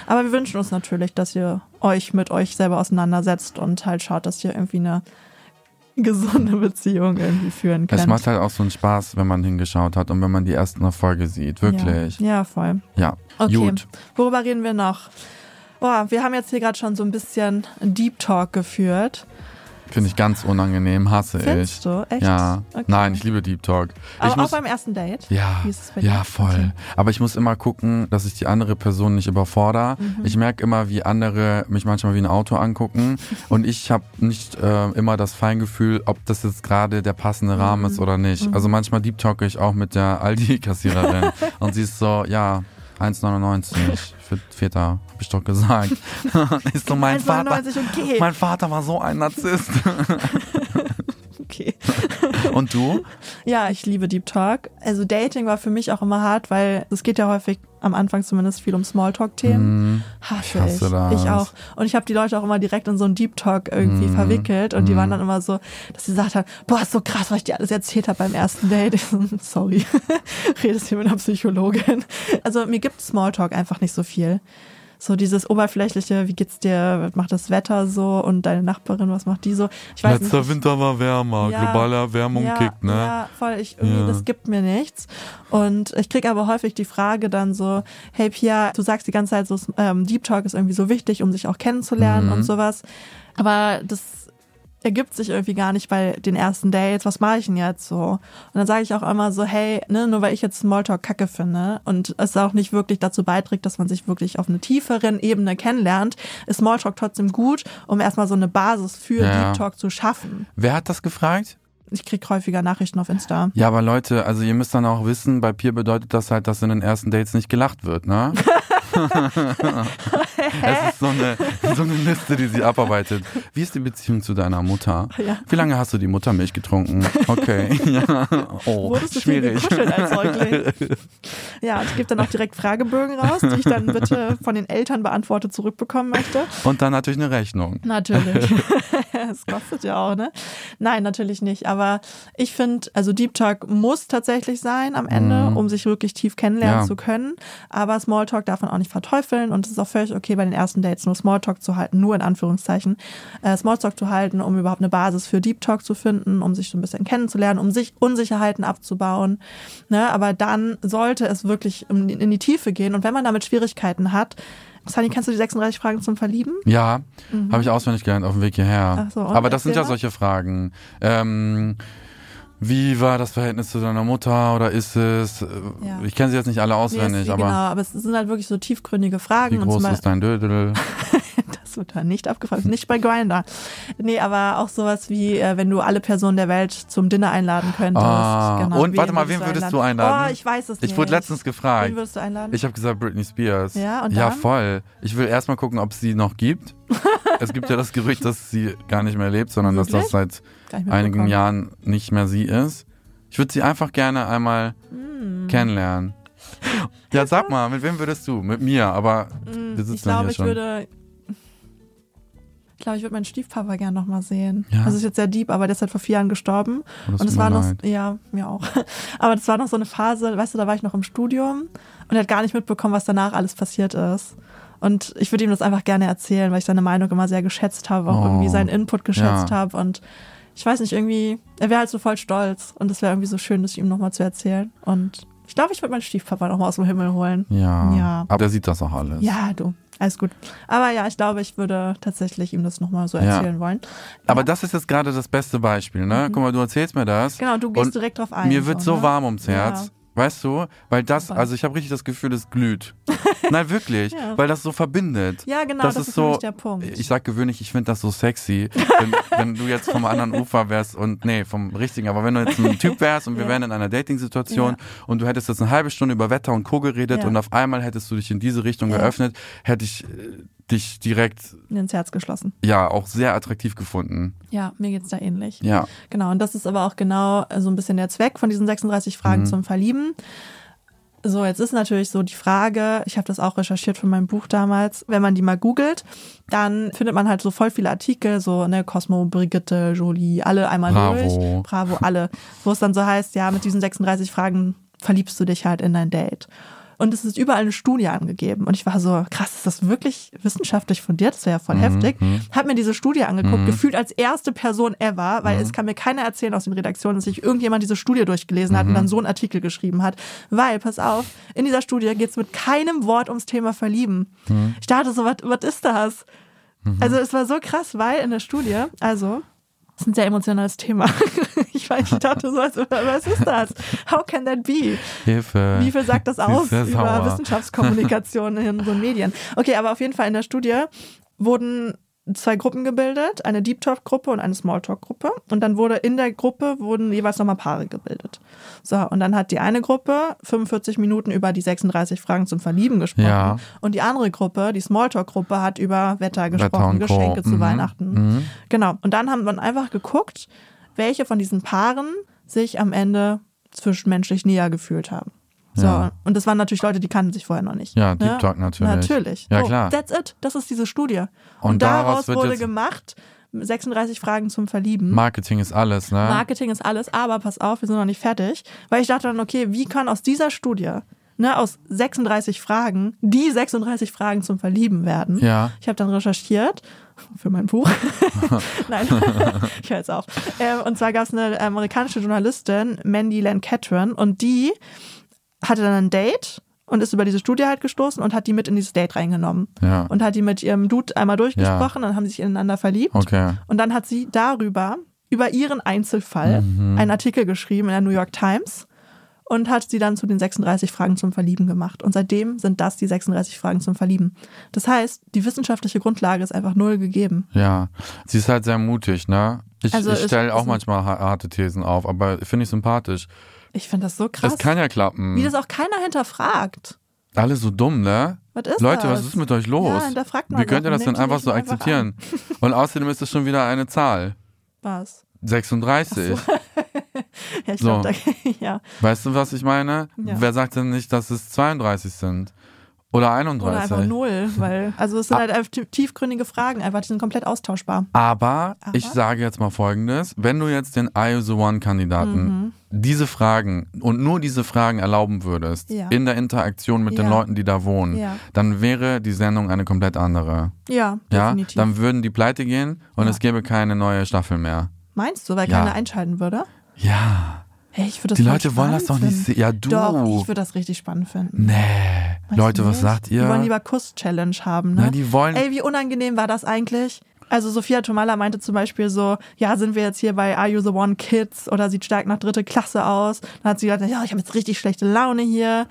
[SPEAKER 3] Aber wir wünschen uns natürlich, dass ihr euch mit euch selber auseinandersetzt und halt schaut, dass ihr irgendwie eine gesunde Beziehung irgendwie führen könnt.
[SPEAKER 2] es macht halt auch so einen Spaß, wenn man hingeschaut hat und wenn man die ersten Erfolge sieht. Wirklich.
[SPEAKER 3] Ja, ja voll.
[SPEAKER 2] Ja.
[SPEAKER 3] Okay,
[SPEAKER 2] Gut.
[SPEAKER 3] worüber reden wir noch? Boah, wir haben jetzt hier gerade schon so ein bisschen Deep Talk geführt.
[SPEAKER 2] Finde ich ganz unangenehm, hasse
[SPEAKER 3] Findest
[SPEAKER 2] ich.
[SPEAKER 3] du? Echt?
[SPEAKER 2] Ja.
[SPEAKER 3] Okay.
[SPEAKER 2] Nein, ich liebe Deep Talk. ich
[SPEAKER 3] Aber auch
[SPEAKER 2] muss,
[SPEAKER 3] beim ersten Date?
[SPEAKER 2] ja,
[SPEAKER 3] Wie ist es bei dir?
[SPEAKER 2] ja, voll.
[SPEAKER 3] Okay.
[SPEAKER 2] Aber ich muss immer gucken, dass ich die andere Person nicht überfordere.
[SPEAKER 3] Mhm.
[SPEAKER 2] Ich merke immer, wie andere mich manchmal wie ein Auto angucken. und ich habe nicht äh, immer das Feingefühl, ob das jetzt gerade der passende Rahmen ist oder nicht.
[SPEAKER 3] Mhm.
[SPEAKER 2] Also manchmal Deep Talk ich auch mit der Aldi-Kassiererin. und sie ist so, ja, 1,99 für Väter, hab ich doch gesagt. ist so mein Vater.
[SPEAKER 3] 1,99, okay.
[SPEAKER 2] Mein Vater war so ein Narzisst.
[SPEAKER 3] Okay.
[SPEAKER 2] Und du?
[SPEAKER 3] Ja, ich liebe Deep Talk. Also Dating war für mich auch immer hart, weil es geht ja häufig am Anfang zumindest viel um Smalltalk-Themen. Hasse
[SPEAKER 2] ich hasse
[SPEAKER 3] ich. Ich auch. Und ich habe die Leute auch immer direkt in so einen Deep Talk irgendwie
[SPEAKER 2] Mhm.
[SPEAKER 3] verwickelt und die waren dann immer so, dass sie gesagt haben, boah, ist so krass, was ich dir alles erzählt habe beim ersten Date. So, Sorry, redest hier mit einer Psychologin. Also mir gibt Smalltalk einfach nicht so viel. So dieses oberflächliche, wie geht's dir, was macht das Wetter so und deine Nachbarin, was macht die so? Ich weiß
[SPEAKER 2] Letzter
[SPEAKER 3] nicht,
[SPEAKER 2] Winter war wärmer,
[SPEAKER 3] Ja,
[SPEAKER 2] globale Erwärmung
[SPEAKER 3] ja,
[SPEAKER 2] kickt, ne?
[SPEAKER 3] Ja, voll. Ich, irgendwie,
[SPEAKER 2] Ja.
[SPEAKER 3] Das gibt mir nichts. Und ich krieg aber häufig die Frage dann so, hey Pia, du sagst die ganze Zeit so, ähm, Deep Talk ist irgendwie so wichtig, um sich auch kennenzulernen
[SPEAKER 2] Mhm.
[SPEAKER 3] und sowas. Aber das ergibt sich irgendwie gar nicht bei den ersten Dates. Was mache ich denn jetzt so? Und dann sage ich auch immer so, hey, ne, nur weil ich jetzt Smalltalk kacke finde und es auch nicht wirklich dazu beiträgt, dass man sich wirklich auf einer tieferen Ebene kennenlernt, ist Smalltalk trotzdem gut, um erstmal so eine Basis für
[SPEAKER 2] Ja.
[SPEAKER 3] Deep Talk zu schaffen.
[SPEAKER 2] Wer hat das gefragt?
[SPEAKER 3] Ich krieg häufiger Nachrichten auf Insta.
[SPEAKER 2] Ja, aber Leute, also ihr müsst dann auch wissen, bei Peer bedeutet das halt, dass in den ersten Dates nicht gelacht wird, ne? es ist so eine, so eine Liste, die sie abarbeitet. Wie ist die Beziehung zu deiner Mutter?
[SPEAKER 3] Ja.
[SPEAKER 2] Wie lange hast du die Muttermilch getrunken? Okay. ja. Oh,
[SPEAKER 3] Wurdest du
[SPEAKER 2] schwierig.
[SPEAKER 3] als Säugling? Ja, ich gebe dann auch direkt Fragebögen raus, die ich dann bitte von den Eltern beantwortet zurückbekommen möchte.
[SPEAKER 2] Und dann natürlich eine Rechnung.
[SPEAKER 3] Natürlich. Das kostet ja auch, ne? Nein, natürlich nicht. Aber ich finde, also Deep Talk muss tatsächlich sein am Ende,
[SPEAKER 2] Mhm.
[SPEAKER 3] um sich wirklich tief kennenlernen
[SPEAKER 2] Ja.
[SPEAKER 3] zu können. Aber Smalltalk darf man auch nicht verteufeln und es ist auch völlig okay, bei den ersten Dates nur Smalltalk zu halten, nur in Anführungszeichen, äh, Smalltalk zu halten, um überhaupt eine Basis für Deep Talk zu finden, um sich so ein bisschen kennenzulernen, um sich Unsicherheiten abzubauen. Ne? Aber dann sollte es wirklich in die- in die Tiefe gehen. Und wenn man damit Schwierigkeiten hat, Sunny, kennst du die 36 Fragen zum Verlieben?
[SPEAKER 2] Ja, habe ich auswendig gelernt auf dem Weg hierher.
[SPEAKER 3] Mhm. Ach so,
[SPEAKER 2] Aber das sind ja solche Fragen. Ähm, wie war das Verhältnis zu deiner Mutter oder ist es? äh,
[SPEAKER 3] Ja.
[SPEAKER 2] Ich kenne sie jetzt nicht alle
[SPEAKER 3] Nee,
[SPEAKER 2] auswendig,
[SPEAKER 3] ist,
[SPEAKER 2] aber
[SPEAKER 3] genau, aber es sind halt wirklich so tiefgründige Fragen.
[SPEAKER 2] wie groß ist dein Dödel?
[SPEAKER 3] Das wird da nicht abgefragt, nicht bei Grinder. Nee, aber auch sowas wie, äh, wenn du alle Personen der Welt zum Dinner einladen könntest.
[SPEAKER 2] Ah,
[SPEAKER 3] Genau,
[SPEAKER 2] und warte mal, wen würdest du einladen?
[SPEAKER 3] Oh, ich weiß es nicht.
[SPEAKER 2] Ich wurde letztens gefragt.
[SPEAKER 3] Wen würdest du einladen?
[SPEAKER 2] Ich habe gesagt Britney Spears.
[SPEAKER 3] Ja, und
[SPEAKER 2] Ja,
[SPEAKER 3] dann?
[SPEAKER 2] voll. Ich will erstmal gucken, ob es sie noch gibt. es gibt ja das Gerücht, dass sie gar nicht mehr lebt, sondern dass das
[SPEAKER 3] Wirklich?
[SPEAKER 2] seit einigen. Jahren nicht mehr sie ist. Ich würde sie einfach gerne einmal
[SPEAKER 3] Hm.
[SPEAKER 2] kennenlernen. Ja, sag mal, mit wem würdest du? Mit mir, aber wir sitzen
[SPEAKER 3] Ich glaube,
[SPEAKER 2] hier
[SPEAKER 3] ich
[SPEAKER 2] schon.
[SPEAKER 3] würde. Ich glaube, ich würde meinen Stiefpapa gerne nochmal sehen.
[SPEAKER 2] Ja?
[SPEAKER 3] Das ist jetzt sehr deep, aber der ist halt vor vier Jahren gestorben.
[SPEAKER 2] Oh,
[SPEAKER 3] und es war noch, ja, mir auch. Aber das war noch so eine Phase, weißt du, da war ich noch im Studium und er hat gar nicht mitbekommen, was danach alles passiert ist. Und ich würde ihm das einfach gerne erzählen, weil ich seine Meinung immer sehr geschätzt habe, auch
[SPEAKER 2] Oh,
[SPEAKER 3] irgendwie seinen Input geschätzt
[SPEAKER 2] ja.
[SPEAKER 3] habe. Und ich weiß nicht, irgendwie, er wäre halt so voll stolz. Und es wäre irgendwie so schön, das ihm nochmal zu erzählen. Und ich glaube, ich würde meinen Stiefpapa nochmal aus dem Himmel holen.
[SPEAKER 2] Ja.
[SPEAKER 3] Ja.
[SPEAKER 2] Aber der sieht das auch alles.
[SPEAKER 3] Ja, du. Alles gut. Aber ja, ich glaube, ich würde tatsächlich ihm das nochmal so
[SPEAKER 2] Ja.
[SPEAKER 3] erzählen wollen.
[SPEAKER 2] Aber
[SPEAKER 3] Ja.
[SPEAKER 2] das ist jetzt gerade das beste Beispiel, ne? Guck mal, du erzählst mir das.
[SPEAKER 3] Genau, du gehst direkt drauf ein.
[SPEAKER 2] Mir wird so
[SPEAKER 3] ne?
[SPEAKER 2] warm ums Herz.
[SPEAKER 3] Ja.
[SPEAKER 2] Weißt du? Weil das, also ich habe richtig das Gefühl, es glüht. Nein, wirklich.
[SPEAKER 3] Ja.
[SPEAKER 2] Weil das so verbindet.
[SPEAKER 3] Ja, genau, das, ist,
[SPEAKER 2] so,
[SPEAKER 3] der Punkt.
[SPEAKER 2] Ich sag gewöhnlich, ich finde das so sexy, wenn, wenn du jetzt vom anderen Ufer wärst und, nee, vom richtigen, aber wenn du jetzt ein Typ wärst und wir
[SPEAKER 3] Ja.
[SPEAKER 2] wären in einer Dating-Situation und du hättest jetzt eine halbe Stunde über Wetter und Co. geredet
[SPEAKER 3] Ja.
[SPEAKER 2] und auf einmal hättest du dich in diese Richtung
[SPEAKER 3] Ja.
[SPEAKER 2] geöffnet, hätte ich äh, dich direkt,
[SPEAKER 3] ins Herz geschlossen.
[SPEAKER 2] ja, auch sehr attraktiv gefunden.
[SPEAKER 3] Ja, mir geht's da ähnlich.
[SPEAKER 2] Ja.
[SPEAKER 3] Genau, und das ist aber auch genau äh, so ein bisschen der Zweck von diesen 36 Fragen
[SPEAKER 2] Mhm.
[SPEAKER 3] zum Verlieben. So, jetzt ist natürlich so die Frage, ich habe das auch recherchiert für mein Buch damals, wenn man die mal googelt, dann findet man halt so voll viele Artikel, so ne, Cosmo, Brigitte, Jolie, alle einmal
[SPEAKER 2] Bravo.
[SPEAKER 3] durch. Bravo, alle. Wo es dann so heißt, ja, mit diesen 36 Fragen verliebst du dich halt in dein Date. Und es ist überall eine Studie angegeben. Und ich war so, krass, ist das wirklich wissenschaftlich fundiert? Das wäre ja voll
[SPEAKER 2] Mhm,
[SPEAKER 3] heftig. Hab mir diese Studie angeguckt, gefühlt als erste Person ever, weil
[SPEAKER 2] Mhm.
[SPEAKER 3] es kann mir keiner erzählen aus den Redaktionen, dass sich irgendjemand diese Studie durchgelesen hat und
[SPEAKER 2] Mhm.
[SPEAKER 3] dann so einen Artikel geschrieben hat. Weil, pass auf, in dieser Studie geht es mit keinem Wort ums Thema Verlieben.
[SPEAKER 2] Mhm.
[SPEAKER 3] Ich dachte so, was was ist das? Also es war so krass, weil in der Studie, also, das ist ein sehr emotionales Thema. Ich weiß, ich dachte so, was, was ist das? How can that be?
[SPEAKER 2] Hilfe.
[SPEAKER 3] Wie viel sagt das aus über
[SPEAKER 2] sauer.
[SPEAKER 3] Wissenschaftskommunikation in so Medien? Okay, aber auf jeden Fall in der Studie wurden zwei Gruppen gebildet, eine Deep Talk Gruppe und eine Small Talk Gruppe und dann wurde in der Gruppe wurden jeweils nochmal Paare gebildet. So, und dann hat die eine Gruppe 45 Minuten über die 36 Fragen zum Verlieben gesprochen
[SPEAKER 2] Ja.
[SPEAKER 3] und die andere Gruppe, die Small Talk Gruppe hat über Wetter gesprochen,
[SPEAKER 2] Co.
[SPEAKER 3] Geschenke zu
[SPEAKER 2] Mhm.
[SPEAKER 3] Weihnachten.
[SPEAKER 2] Mhm.
[SPEAKER 3] Genau, und dann haben wir einfach geguckt, welche von diesen Paaren sich am Ende zwischenmenschlich näher gefühlt haben. So,
[SPEAKER 2] Ja.
[SPEAKER 3] und das waren natürlich Leute, die kannten sich vorher noch nicht.
[SPEAKER 2] Ja, Deep Talk natürlich.
[SPEAKER 3] Natürlich.
[SPEAKER 2] Ja,
[SPEAKER 3] so,
[SPEAKER 2] klar.
[SPEAKER 3] That's it. Das ist diese Studie. Und,
[SPEAKER 2] Und daraus
[SPEAKER 3] daraus wurde gemacht, 36 Fragen zum Verlieben.
[SPEAKER 2] Marketing ist alles, ne?
[SPEAKER 3] Marketing ist alles, aber pass auf, wir sind noch nicht fertig. Weil ich dachte dann, okay, wie kann aus dieser Studie ne, aus 36 Fragen, die 36 Fragen zum Verlieben werden.
[SPEAKER 2] Ja.
[SPEAKER 3] Ich habe dann recherchiert für mein Buch. Nein, ich höre jetzt auf. Ähm, und zwar gab es eine amerikanische Journalistin, Mandy Len Catron, und die hatte dann ein Date und ist über diese Studie halt gestoßen und hat die mit in dieses Date reingenommen.
[SPEAKER 2] Ja.
[SPEAKER 3] Und hat die mit ihrem Dude einmal durchgesprochen, dann haben sie sich ineinander verliebt.
[SPEAKER 2] Okay.
[SPEAKER 3] Und dann hat sie darüber, über ihren Einzelfall,
[SPEAKER 2] Mhm.
[SPEAKER 3] einen Artikel geschrieben in der New York Times und hat sie dann zu den 36 Fragen zum Verlieben gemacht. Und seitdem sind das die 36 Fragen zum Verlieben. Das heißt, die wissenschaftliche Grundlage ist einfach null gegeben.
[SPEAKER 2] Ja, sie ist halt sehr mutig, ne? Ich,
[SPEAKER 3] Also
[SPEAKER 2] ich stelle auch manchmal ha- harte Thesen auf, aber finde ich sympathisch.
[SPEAKER 3] Ich finde das so krass.
[SPEAKER 2] Es kann ja klappen.
[SPEAKER 3] wie das auch keiner hinterfragt.
[SPEAKER 2] Alle so dumm, ne?
[SPEAKER 3] Was ist
[SPEAKER 2] Leute,
[SPEAKER 3] das?
[SPEAKER 2] was ist mit euch los?
[SPEAKER 3] Ja,
[SPEAKER 2] Wie könnt ihr das denn einfach so
[SPEAKER 3] einfach
[SPEAKER 2] akzeptieren? Und außerdem ist es schon wieder eine Zahl.
[SPEAKER 3] Was?
[SPEAKER 2] 36.
[SPEAKER 3] Ja, ich
[SPEAKER 2] So.
[SPEAKER 3] glaube, da, ja.
[SPEAKER 2] Weißt du, was ich meine?
[SPEAKER 3] Ja.
[SPEAKER 2] Wer sagt denn nicht, dass es 32 sind? Oder 31?
[SPEAKER 3] Oder einfach null, weil, also es sind
[SPEAKER 2] Ah.
[SPEAKER 3] halt einfach tie- tiefgründige Fragen, einfach, die sind komplett austauschbar.
[SPEAKER 2] Aber,
[SPEAKER 3] Aber?
[SPEAKER 2] ich sage jetzt mal folgendes: Wenn du jetzt den I the One-Kandidaten
[SPEAKER 3] Mhm.
[SPEAKER 2] diese Fragen und nur diese Fragen erlauben würdest,
[SPEAKER 3] Ja.
[SPEAKER 2] in der Interaktion mit den
[SPEAKER 3] Ja.
[SPEAKER 2] Leuten, die da wohnen,
[SPEAKER 3] Ja.
[SPEAKER 2] dann wäre die Sendung eine komplett andere.
[SPEAKER 3] Ja, definitiv.
[SPEAKER 2] dann würden die pleite gehen und es gäbe keine neue Staffel mehr.
[SPEAKER 3] Meinst du, weil keiner einschalten würde?
[SPEAKER 2] Ja,
[SPEAKER 3] Hey, ich würde das
[SPEAKER 2] die Leute wollen das doch nicht sehen. Ja, du.
[SPEAKER 3] Doch, ich würde das richtig spannend finden.
[SPEAKER 2] nee.
[SPEAKER 3] Weißt
[SPEAKER 2] Leute, was sagt ihr?
[SPEAKER 3] Die wollen lieber Kuss-Challenge haben, ne?
[SPEAKER 2] Nein, die wollen.
[SPEAKER 3] Ey, wie unangenehm war das eigentlich? Also Sophia Tomala meinte zum Beispiel so, ja, sind wir jetzt hier bei Are You the One Kids oder sieht stark nach dritte Klasse aus. Dann hat sie gesagt, ja, ich habe jetzt richtig schlechte Laune hier.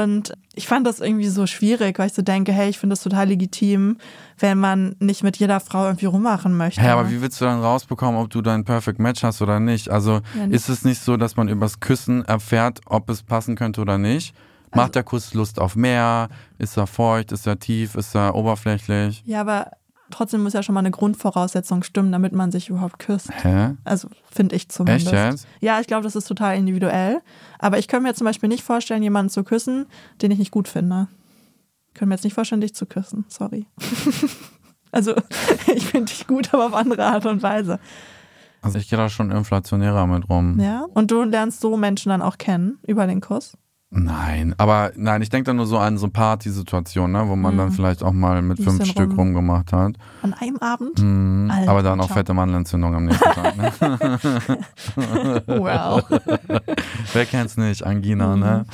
[SPEAKER 3] Und ich fand das irgendwie so schwierig, weil ich so denke, hey, ich finde das total legitim, wenn man nicht mit jeder Frau irgendwie rummachen möchte.
[SPEAKER 2] Hä, aber wie willst du dann rausbekommen, ob du dein Perfect Match hast oder nicht? Also
[SPEAKER 3] Ja, nicht.
[SPEAKER 2] ist es nicht so, dass man übers Küssen erfährt, ob es passen könnte oder nicht?
[SPEAKER 3] Also
[SPEAKER 2] Macht der Kuss Lust auf mehr? Ist er feucht? Ist er tief? Ist er oberflächlich?
[SPEAKER 3] ja, aber trotzdem muss ja schon mal eine Grundvoraussetzung stimmen, damit man sich überhaupt küsst.
[SPEAKER 2] Hä?
[SPEAKER 3] Also finde ich zumindest.
[SPEAKER 2] Echt jetzt?
[SPEAKER 3] Ja, ich glaube, das ist total individuell. Aber ich könnte mir zum Beispiel nicht vorstellen, jemanden zu küssen, den ich nicht gut finde. Ich könnte mir jetzt nicht vorstellen, dich zu küssen. Sorry. also, ich finde dich gut, aber auf andere Art und Weise.
[SPEAKER 2] Also ich gehe da schon inflationärer mit rum.
[SPEAKER 3] Ja. Und du lernst so Menschen dann auch kennen über den Kuss.
[SPEAKER 2] Nein, aber nein, ich denke da nur so an so Partysituationen, ne, wo man dann vielleicht auch mal mit fünf
[SPEAKER 3] Mhm.
[SPEAKER 2] Stück
[SPEAKER 3] rum.
[SPEAKER 2] rumgemacht hat.
[SPEAKER 3] An einem Abend?
[SPEAKER 2] Mhm.
[SPEAKER 3] Alter.
[SPEAKER 2] Aber dann auch fette Mandelentzündung am nächsten Tag. Ne?
[SPEAKER 3] Wow.
[SPEAKER 2] Wer kennt's nicht? Angina, ne?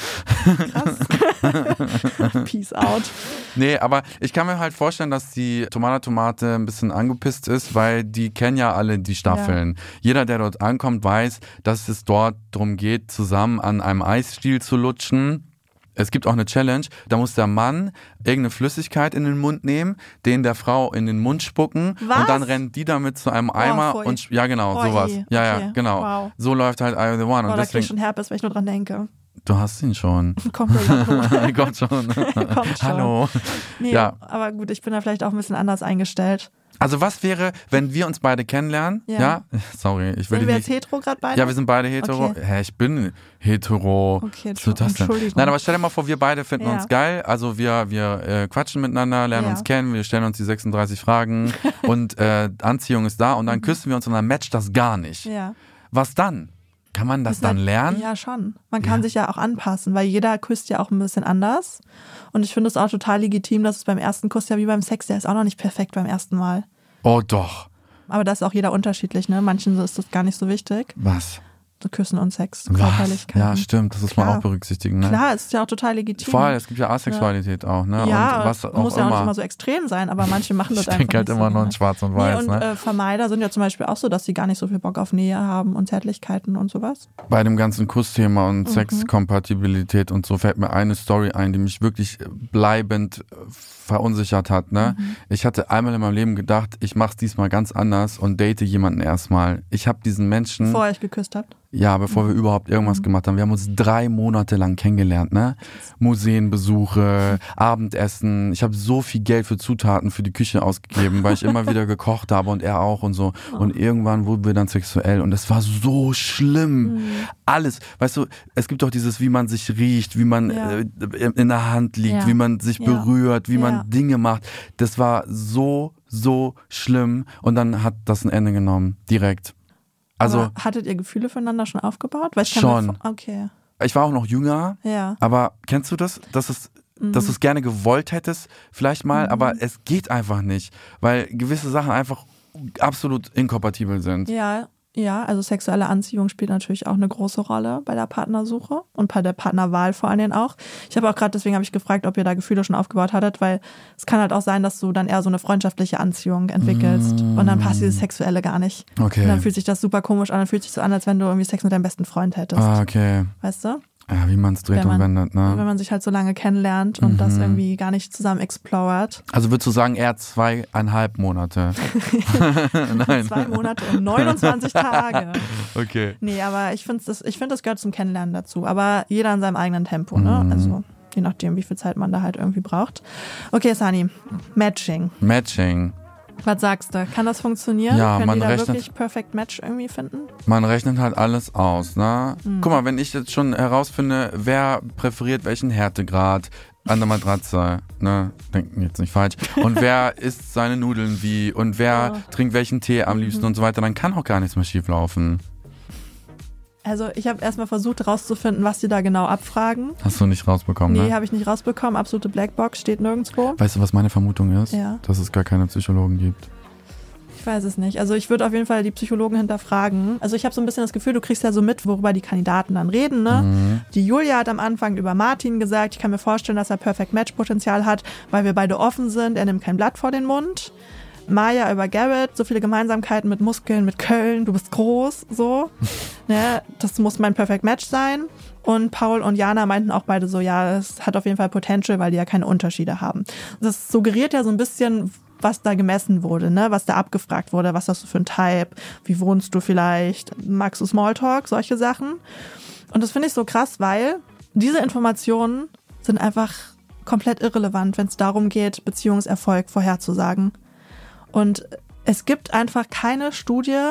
[SPEAKER 3] Peace out.
[SPEAKER 2] Nee, aber ich kann mir halt vorstellen, dass die Tomate Tomate ein bisschen angepisst ist, weil die kennen ja alle die Staffeln. Jeder, der dort ankommt, weiß, dass es dort darum geht, zusammen an einem Eisstiel zu lutschen. Es gibt auch eine Challenge, da muss der Mann irgendeine Flüssigkeit in den Mund nehmen, den der Frau in den Mund spucken
[SPEAKER 3] Was?
[SPEAKER 2] und dann rennt die damit zu einem Eimer
[SPEAKER 3] pfui.
[SPEAKER 2] und ja genau,
[SPEAKER 3] Oh
[SPEAKER 2] sowas.
[SPEAKER 3] je.
[SPEAKER 2] Ja,
[SPEAKER 3] Okay.
[SPEAKER 2] ja, genau.
[SPEAKER 3] Wow.
[SPEAKER 2] So läuft halt I the One
[SPEAKER 3] Oh,
[SPEAKER 2] und
[SPEAKER 3] da krieg ich
[SPEAKER 2] deswegen
[SPEAKER 3] schon Herpes, wenn ich nur dran denke.
[SPEAKER 2] du hast ihn schon.
[SPEAKER 3] Kommt
[SPEAKER 2] Kommt schon.
[SPEAKER 3] Kommt schon.
[SPEAKER 2] Hallo.
[SPEAKER 3] Nee,
[SPEAKER 2] Ja.
[SPEAKER 3] aber gut, ich bin da vielleicht auch ein bisschen anders eingestellt.
[SPEAKER 2] Also was wäre, wenn wir uns beide kennenlernen? Ja.
[SPEAKER 3] Ja.
[SPEAKER 2] Sorry, ich will
[SPEAKER 3] Sind wir
[SPEAKER 2] nicht.
[SPEAKER 3] jetzt hetero gerade beide?
[SPEAKER 2] Ja, wir sind beide hetero.
[SPEAKER 3] Okay.
[SPEAKER 2] Hä, ich bin hetero.
[SPEAKER 3] Okay,
[SPEAKER 2] Was wird das denn?
[SPEAKER 3] Entschuldigung.
[SPEAKER 2] Nein, aber stell dir mal vor, wir beide finden
[SPEAKER 3] Ja.
[SPEAKER 2] uns geil. Also wir, wir äh, quatschen miteinander, lernen
[SPEAKER 3] Ja.
[SPEAKER 2] uns kennen, wir stellen uns die 36 Fragen und äh, Anziehung ist da und dann küssen wir uns und dann matcht das gar nicht.
[SPEAKER 3] Mhm. Ja.
[SPEAKER 2] Was dann? Kann man das
[SPEAKER 3] Ist
[SPEAKER 2] dann lernen?
[SPEAKER 3] Ja, schon. Man kann
[SPEAKER 2] Ja.
[SPEAKER 3] sich ja auch anpassen, weil jeder küsst ja auch ein bisschen anders. Und ich finde es auch total legitim, dass es beim ersten Kuss ja wie beim Sex, der ist auch noch nicht perfekt beim ersten Mal.
[SPEAKER 2] Oh doch.
[SPEAKER 3] Aber da ist auch jeder unterschiedlich, ne? Manchen ist das gar nicht so wichtig.
[SPEAKER 2] Was?
[SPEAKER 3] Küssen und Sex? Körperlichkeit.
[SPEAKER 2] Ja, stimmt. Das muss man auch berücksichtigen. Ne?
[SPEAKER 3] Klar, ist ja auch total legitim.
[SPEAKER 2] Voll, es gibt ja Asexualität auch, ne?
[SPEAKER 3] Ja,
[SPEAKER 2] und was auch
[SPEAKER 3] muss ja auch nicht immer so extrem sein, aber manche machen das
[SPEAKER 2] ich
[SPEAKER 3] einfach
[SPEAKER 2] denke halt immer
[SPEAKER 3] so
[SPEAKER 2] nur in. Schwarz und
[SPEAKER 3] Nee,
[SPEAKER 2] Weiß,
[SPEAKER 3] und
[SPEAKER 2] ne?
[SPEAKER 3] äh, Vermeider sind ja zum Beispiel auch so, dass sie gar nicht so viel Bock auf Nähe haben und Zärtlichkeiten und sowas.
[SPEAKER 2] Bei dem ganzen Kussthema
[SPEAKER 3] Mhm.
[SPEAKER 2] und Sexkompatibilität und so fällt mir eine Story ein, die mich wirklich bleibend verunsichert hat. Ne?
[SPEAKER 3] Mhm.
[SPEAKER 2] Ich hatte einmal in meinem Leben gedacht, ich mach's diesmal ganz anders und date jemanden erstmal. Ich habe diesen Menschen,
[SPEAKER 3] Bevor ihr euch geküsst habt.
[SPEAKER 2] ja, bevor wir überhaupt
[SPEAKER 3] Mhm.
[SPEAKER 2] irgendwas gemacht haben, wir haben uns drei Monate lang kennengelernt. Ne? Museenbesuche, Abendessen. Ich habe so viel Geld für Zutaten für die Küche ausgegeben, weil ich immer wieder gekocht habe und er auch und so. Und irgendwann wurden wir dann sexuell und es war so schlimm. Alles, weißt du, es gibt doch dieses, wie man sich riecht, wie man
[SPEAKER 3] Ja.
[SPEAKER 2] äh, in der Hand liegt,
[SPEAKER 3] Ja.
[SPEAKER 2] wie man sich
[SPEAKER 3] Ja.
[SPEAKER 2] berührt, wie
[SPEAKER 3] Ja.
[SPEAKER 2] Dinge macht. Das war so, so schlimm und dann hat das ein Ende genommen, direkt. Also
[SPEAKER 3] Aber hattet ihr Gefühle füreinander schon aufgebaut? Weil ich
[SPEAKER 2] Schon.
[SPEAKER 3] Okay.
[SPEAKER 2] ich war auch noch jünger,
[SPEAKER 3] Ja.
[SPEAKER 2] aber kennst du das? Dass es dass du es gerne gewollt hättest, vielleicht mal, aber es geht einfach nicht, weil gewisse Sachen einfach absolut inkompatibel sind.
[SPEAKER 3] Ja, ja, also sexuelle Anziehung spielt natürlich auch eine große Rolle bei der Partnersuche und bei der Partnerwahl vor allen Dingen auch. Ich habe auch gerade, deswegen habe ich gefragt, ob ihr da Gefühle schon aufgebaut hattet, weil es kann halt auch sein, dass du dann eher so eine freundschaftliche Anziehung entwickelst und dann passt dieses Sexuelle gar nicht.
[SPEAKER 2] Okay.
[SPEAKER 3] Und dann fühlt sich das super komisch an, dann fühlt sich so an, als wenn du irgendwie Sex mit deinem besten Freund hättest.
[SPEAKER 2] Ah, okay.
[SPEAKER 3] Weißt du?
[SPEAKER 2] Ja, wie man es dreht
[SPEAKER 3] Wenn
[SPEAKER 2] und wendet,
[SPEAKER 3] Wenn
[SPEAKER 2] ne?
[SPEAKER 3] man sich halt so lange kennenlernt und das irgendwie gar nicht zusammen explort.
[SPEAKER 2] Also würdest du sagen, eher zweieinhalb Monate? Nein.
[SPEAKER 3] Zwei Monate und 29 Tage.
[SPEAKER 2] Okay.
[SPEAKER 3] Nee, aber ich finde, das, ich find, das gehört zum Kennenlernen dazu. Aber jeder in seinem eigenen Tempo, ne?
[SPEAKER 2] Mhm.
[SPEAKER 3] Also je nachdem, wie viel Zeit man da halt irgendwie braucht. Okay, Sani, Matching.
[SPEAKER 2] Matching.
[SPEAKER 3] Was sagst du? Kann das funktionieren?
[SPEAKER 2] Ja,
[SPEAKER 3] Können
[SPEAKER 2] man
[SPEAKER 3] die da
[SPEAKER 2] rechnet-
[SPEAKER 3] wirklich Perfect Match irgendwie finden?
[SPEAKER 2] Man rechnet halt alles aus, ne?
[SPEAKER 3] Mhm.
[SPEAKER 2] Guck mal, wenn ich jetzt schon herausfinde, wer präferiert welchen Härtegrad an der Matratze, ne? Denken jetzt nicht falsch. Und wer isst seine Nudeln wie und wer
[SPEAKER 3] Ja.
[SPEAKER 2] trinkt welchen Tee am liebsten und so weiter, dann kann auch gar nichts mehr schieflaufen.
[SPEAKER 3] Also ich habe erstmal versucht rauszufinden, was die da genau abfragen.
[SPEAKER 2] Hast du nicht rausbekommen,
[SPEAKER 3] Nee,
[SPEAKER 2] ne?
[SPEAKER 3] habe ich nicht rausbekommen. Absolute Blackbox steht nirgendwo.
[SPEAKER 2] Weißt du, was meine Vermutung ist?
[SPEAKER 3] Ja.
[SPEAKER 2] Dass es gar keine Psychologen gibt.
[SPEAKER 3] Ich weiß es nicht. Also ich würde auf jeden Fall die Psychologen hinterfragen. Also ich habe so ein bisschen das Gefühl, du kriegst ja so mit, worüber die Kandidaten dann reden. Ne?
[SPEAKER 2] Mhm.
[SPEAKER 3] Die Julia hat am Anfang über Martin gesagt, ich kann mir vorstellen, dass er Perfect Match Potenzial hat, weil wir beide offen sind. Er nimmt kein Blatt vor den Mund. Maya über Garrett, so viele Gemeinsamkeiten mit Muskeln, mit Köln, du bist groß, so. ne? Das muss mein Perfect Match sein. Und Paul und Jana meinten auch beide so, ja, es hat auf jeden Fall Potential, weil die ja keine Unterschiede haben. Das suggeriert ja so ein bisschen, was da gemessen wurde, ne? was da abgefragt wurde, was hast du für ein Type, wie wohnst du vielleicht, magst du Smalltalk, solche Sachen. Und das finde ich so krass, weil diese Informationen sind einfach komplett irrelevant, wenn es darum geht, Beziehungserfolg vorherzusagen. Und es gibt einfach keine Studie,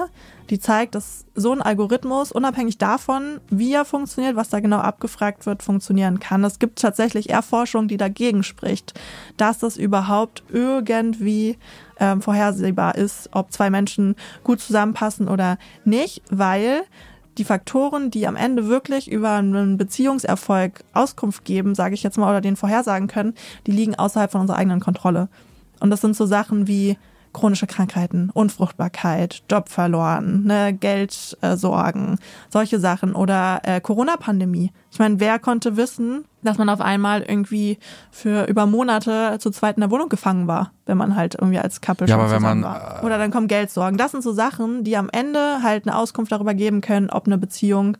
[SPEAKER 3] die zeigt, dass so ein Algorithmus, unabhängig davon, wie er funktioniert, was da genau abgefragt wird, funktionieren kann. Es gibt tatsächlich eher Forschung, die dagegen spricht, dass das überhaupt irgendwie ähm, vorhersehbar ist, ob zwei Menschen gut zusammenpassen oder nicht, weil die Faktoren, die am Ende wirklich über einen Beziehungserfolg Auskunft geben, sage ich jetzt mal, oder den vorhersagen können, die liegen außerhalb von unserer eigenen Kontrolle. Und das sind so Sachen wie chronische Krankheiten, Unfruchtbarkeit, Job verloren, ne, Geldsorgen, solche Sachen oder äh, Corona-Pandemie. Ich meine, wer konnte wissen, dass man auf einmal irgendwie für über Monate zu zweit in der Wohnung gefangen war, wenn man halt irgendwie als Couple
[SPEAKER 2] Ja,
[SPEAKER 3] schon
[SPEAKER 2] aber wenn
[SPEAKER 3] zusammen
[SPEAKER 2] man,
[SPEAKER 3] war. Oder dann kommen Geldsorgen. Das sind so Sachen, die am Ende halt eine Auskunft darüber geben können, ob eine Beziehung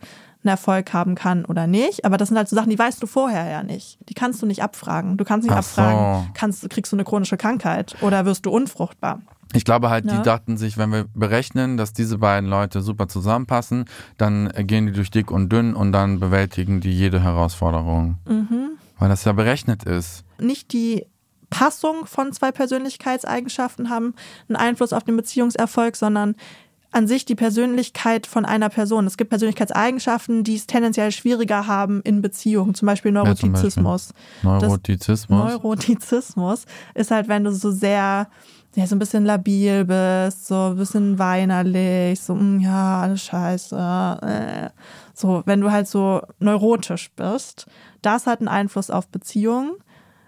[SPEAKER 3] einen Erfolg haben kann oder nicht. Aber das sind halt so Sachen, die weißt du vorher ja nicht. Die kannst du nicht abfragen. Du kannst nicht
[SPEAKER 2] Ach so.
[SPEAKER 3] abfragen, kannst, kriegst du eine chronische Krankheit oder wirst du unfruchtbar.
[SPEAKER 2] Ich glaube halt, die
[SPEAKER 3] Ja.
[SPEAKER 2] dachten sich, wenn wir berechnen, dass diese beiden Leute super zusammenpassen, dann gehen die durch dick und dünn und dann bewältigen die jede Herausforderung.
[SPEAKER 3] Mhm.
[SPEAKER 2] Weil das ja berechnet ist.
[SPEAKER 3] Nicht die Passung von zwei Persönlichkeitseigenschaften haben einen Einfluss auf den Beziehungserfolg, sondern an sich die Persönlichkeit von einer Person. Es gibt Persönlichkeitseigenschaften, die es tendenziell schwieriger haben in Beziehungen, zum Beispiel
[SPEAKER 2] Ja, zum
[SPEAKER 3] Neurotizismus.
[SPEAKER 2] Neurotizismus.
[SPEAKER 3] Neurotizismus ist halt, wenn du so sehr, ja, so ein bisschen labil bist, so ein bisschen weinerlich, so, mm, ja, alles scheiße. Äh. So, wenn du halt so neurotisch bist, das hat einen Einfluss auf Beziehungen.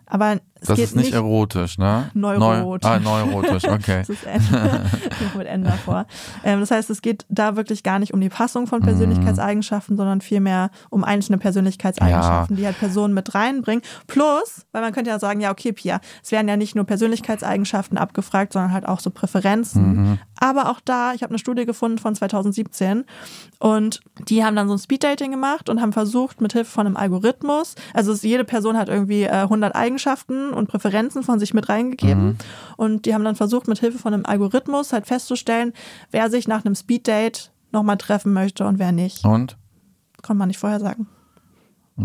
[SPEAKER 3] Aber es
[SPEAKER 2] das ist nicht, erotisch, ne?
[SPEAKER 3] Neurotisch.
[SPEAKER 2] Neu ah, neurotisch, okay.
[SPEAKER 3] das ist N. Mit N davor. Ähm, das heißt, es geht da wirklich gar nicht um die Passung von Persönlichkeitseigenschaften, sondern vielmehr um einzelne Persönlichkeitseigenschaften, die halt Personen mit reinbringen. Plus, weil man könnte ja sagen, ja, okay, Pia, es werden ja nicht nur Persönlichkeitseigenschaften abgefragt, sondern halt auch so Präferenzen. Aber auch da, ich habe eine Studie gefunden von 2017 und die haben dann so ein Speeddating gemacht und haben versucht, mit Hilfe von einem Algorithmus, also jede Person hat irgendwie äh, 100 Eigenschaften und Präferenzen von sich mit reingegeben und die haben dann versucht, mit Hilfe von einem Algorithmus halt festzustellen, wer sich nach einem Speeddate nochmal treffen möchte und wer nicht.
[SPEAKER 2] Und?
[SPEAKER 3] Konnte man nicht vorher sagen.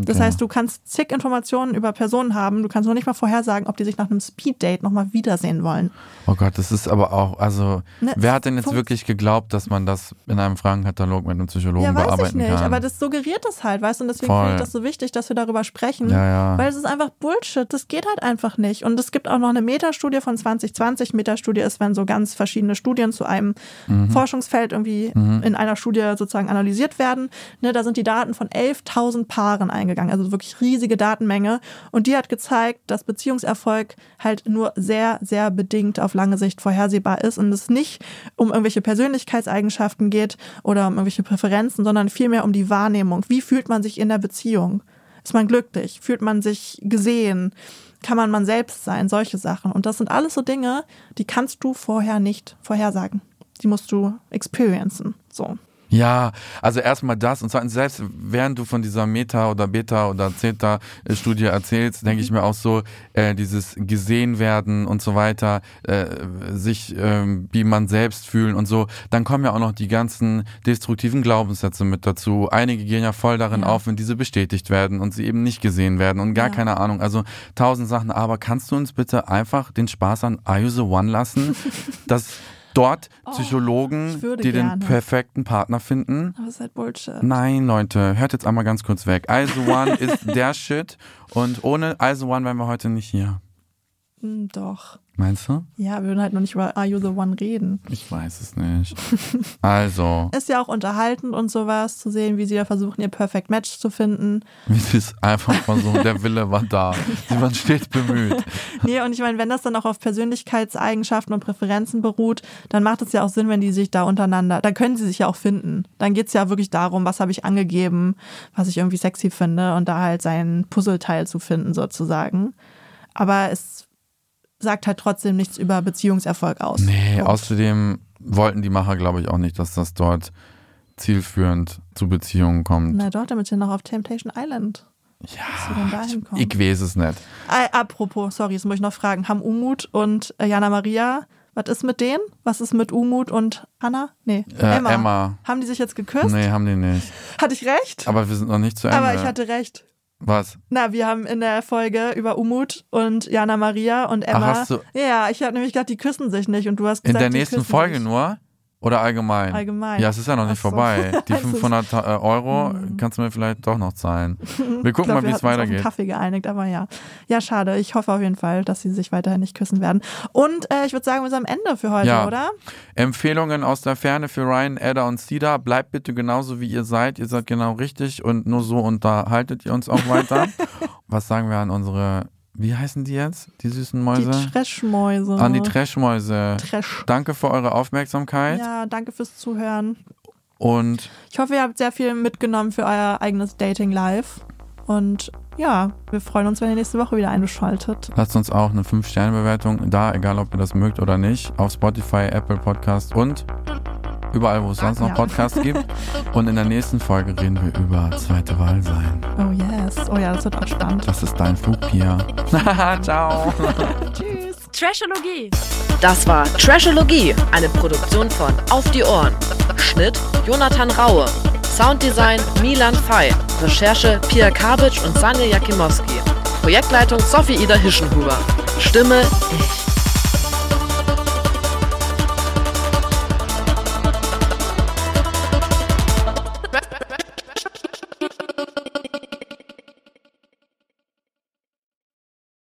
[SPEAKER 3] Das heißt, du kannst zig Informationen über Personen haben, du kannst noch nicht mal vorhersagen, ob die sich nach einem Speeddate nochmal wiedersehen wollen.
[SPEAKER 2] Oh Gott, das ist aber auch, also,
[SPEAKER 3] Ne,
[SPEAKER 2] wer hat denn jetzt wirklich geglaubt, dass man das in einem Fragenkatalog mit einem Psychologen
[SPEAKER 3] Ja, weiß ich
[SPEAKER 2] bearbeiten
[SPEAKER 3] nicht,
[SPEAKER 2] kann?
[SPEAKER 3] aber das suggeriert es halt, weißt du, und deswegen finde ich das so wichtig, dass wir darüber sprechen,
[SPEAKER 2] Ja, ja.
[SPEAKER 3] weil es ist einfach Bullshit, das geht halt einfach nicht. Und es gibt auch noch eine Metastudie von 2020. Metastudie ist, wenn so ganz verschiedene Studien zu einem
[SPEAKER 2] Mhm.
[SPEAKER 3] Forschungsfeld irgendwie in einer Studie sozusagen analysiert werden. Ne, da sind die Daten von 11.000 Paaren eingegangen, also wirklich riesige Datenmenge. Und die hat gezeigt, dass Beziehungserfolg halt nur sehr, sehr bedingt auf lange Sicht vorhersehbar ist und es nicht um irgendwelche Persönlichkeitseigenschaften geht oder um irgendwelche Präferenzen, sondern vielmehr um die Wahrnehmung. Wie fühlt man sich in der Beziehung? Ist man glücklich? Fühlt man sich gesehen? Kann man man selbst sein? Solche Sachen. Und das sind alles so Dinge, die kannst du vorher nicht vorhersagen. Die musst du experiencen. So.
[SPEAKER 2] Ja, also erstmal das und zweitens, selbst während du von dieser Meta- oder Beta- oder Zeta-Studie erzählst, denke ich mir auch so, äh, dieses gesehen werden und so weiter, äh, sich ähm, wie man selbst fühlen und so, dann kommen ja auch noch die ganzen destruktiven Glaubenssätze mit dazu. Einige gehen ja voll darin
[SPEAKER 3] Ja.
[SPEAKER 2] auf, wenn diese bestätigt werden und sie eben nicht gesehen werden und gar
[SPEAKER 3] Ja.
[SPEAKER 2] keine Ahnung. Also tausend Sachen, aber kannst du uns bitte einfach den Spaß an Are You the One lassen, dass dort Psychologen,
[SPEAKER 3] Oh, würde
[SPEAKER 2] die den
[SPEAKER 3] gerne.
[SPEAKER 2] perfekten Partner finden.
[SPEAKER 3] Aber es ist halt Bullshit.
[SPEAKER 2] Nein, Leute, hört jetzt einmal ganz kurz weg. Also One ist der Shit und ohne Also One wären wir heute nicht hier.
[SPEAKER 3] Hm, doch.
[SPEAKER 2] Meinst du?
[SPEAKER 3] Ja, wir würden halt noch nicht über Are You the One reden.
[SPEAKER 2] Ich weiß es nicht. Also,
[SPEAKER 3] Ist ja auch unterhaltend und sowas, zu sehen, wie sie da versuchen, ihr Perfect Match zu finden.
[SPEAKER 2] wie sie es einfach versuchen, der Wille war da. Sie waren stets bemüht.
[SPEAKER 3] Nee, und ich meine, wenn das dann auch auf Persönlichkeitseigenschaften und Präferenzen beruht, dann macht es ja auch Sinn, wenn die sich da untereinander, dann können sie sich ja auch finden. Dann geht es ja wirklich darum, was habe ich angegeben, was ich irgendwie sexy finde und da halt sein Puzzleteil zu finden sozusagen. Aber es sagt halt trotzdem nichts über Beziehungserfolg aus.
[SPEAKER 2] Nee,
[SPEAKER 3] Punkt.
[SPEAKER 2] außerdem wollten die Macher, glaube ich, auch nicht, dass das dort zielführend zu Beziehungen kommt.
[SPEAKER 3] Na doch, damit sind noch auf Temptation Island. Kommen.
[SPEAKER 2] Ich weiß es nicht.
[SPEAKER 3] Äh, apropos, sorry, jetzt muss ich noch fragen. Haben Umut und äh, Jana Maria, was ist mit denen? Was ist mit Umut und Anna? Nee,
[SPEAKER 2] Äh,
[SPEAKER 3] Emma.
[SPEAKER 2] Emma.
[SPEAKER 3] Haben die sich jetzt geküsst?
[SPEAKER 2] Nee, haben die nicht.
[SPEAKER 3] Hatte ich recht?
[SPEAKER 2] Aber wir sind noch nicht zu Ende.
[SPEAKER 3] Aber ich hatte recht.
[SPEAKER 2] Was?
[SPEAKER 3] Na, wir haben in der Folge über Umut und Jana Maria und Emma.
[SPEAKER 2] hast du-
[SPEAKER 3] Ja, ich habe nämlich gedacht, die küssen sich nicht und du hast
[SPEAKER 2] In
[SPEAKER 3] gesagt,
[SPEAKER 2] der
[SPEAKER 3] die
[SPEAKER 2] nächsten Folge
[SPEAKER 3] sich.
[SPEAKER 2] nur? Oder allgemein?
[SPEAKER 3] Allgemein.
[SPEAKER 2] Ja, es ist ja noch nicht
[SPEAKER 3] so.
[SPEAKER 2] vorbei. Die
[SPEAKER 3] Es ist-
[SPEAKER 2] 500 äh, Euro kannst du mir vielleicht doch noch zahlen. Wir gucken
[SPEAKER 3] Ich glaub,
[SPEAKER 2] mal, wie es weitergeht.
[SPEAKER 3] Kaffee geeinigt, aber ja. Ja, schade. Ich hoffe auf jeden Fall, dass sie sich weiterhin nicht küssen werden. Und äh, ich würde sagen, wir sind am Ende für heute,
[SPEAKER 2] Ja.
[SPEAKER 3] oder?
[SPEAKER 2] Empfehlungen aus der Ferne für Ryan, Edda und Cedar. Bleibt bitte genauso, wie ihr seid. Ihr seid genau richtig und nur so unterhaltet ihr uns auch weiter. Was sagen wir an unsere, wie heißen die jetzt? Die süßen
[SPEAKER 3] Die
[SPEAKER 2] Mäuse?
[SPEAKER 3] Trashmäuse.
[SPEAKER 2] an die Trashmäuse.
[SPEAKER 3] Trash.
[SPEAKER 2] Danke für eure Aufmerksamkeit
[SPEAKER 3] Ja, danke fürs Zuhören.
[SPEAKER 2] und
[SPEAKER 3] Ich hoffe, ihr habt sehr viel mitgenommen für euer eigenes Dating Live. Und ja, wir freuen uns, wenn ihr nächste Woche wieder einschaltet.
[SPEAKER 2] lasst uns auch eine 5-Sterne-Bewertung da, egal ob ihr das mögt oder nicht, auf Spotify, Apple Podcast und überall, wo es sonst noch
[SPEAKER 3] Ja.
[SPEAKER 2] Podcasts gibt. Und in der nächsten Folge reden wir über zweite Wahl sein.
[SPEAKER 3] Oh yes. Oh ja, das wird auch spannend.
[SPEAKER 2] Das ist dein Flug, Pia. Ciao.
[SPEAKER 3] Tschüss.
[SPEAKER 1] Trashologie.
[SPEAKER 4] Das war Trashologie, eine Produktion von Auf die Ohren. Schnitt Jonathan Raue. Sounddesign Milan Fei. Recherche Pia Kabitsch und Sanja Jakimowski. Projektleitung Sophie Ida Hischenhuber. Stimme ich.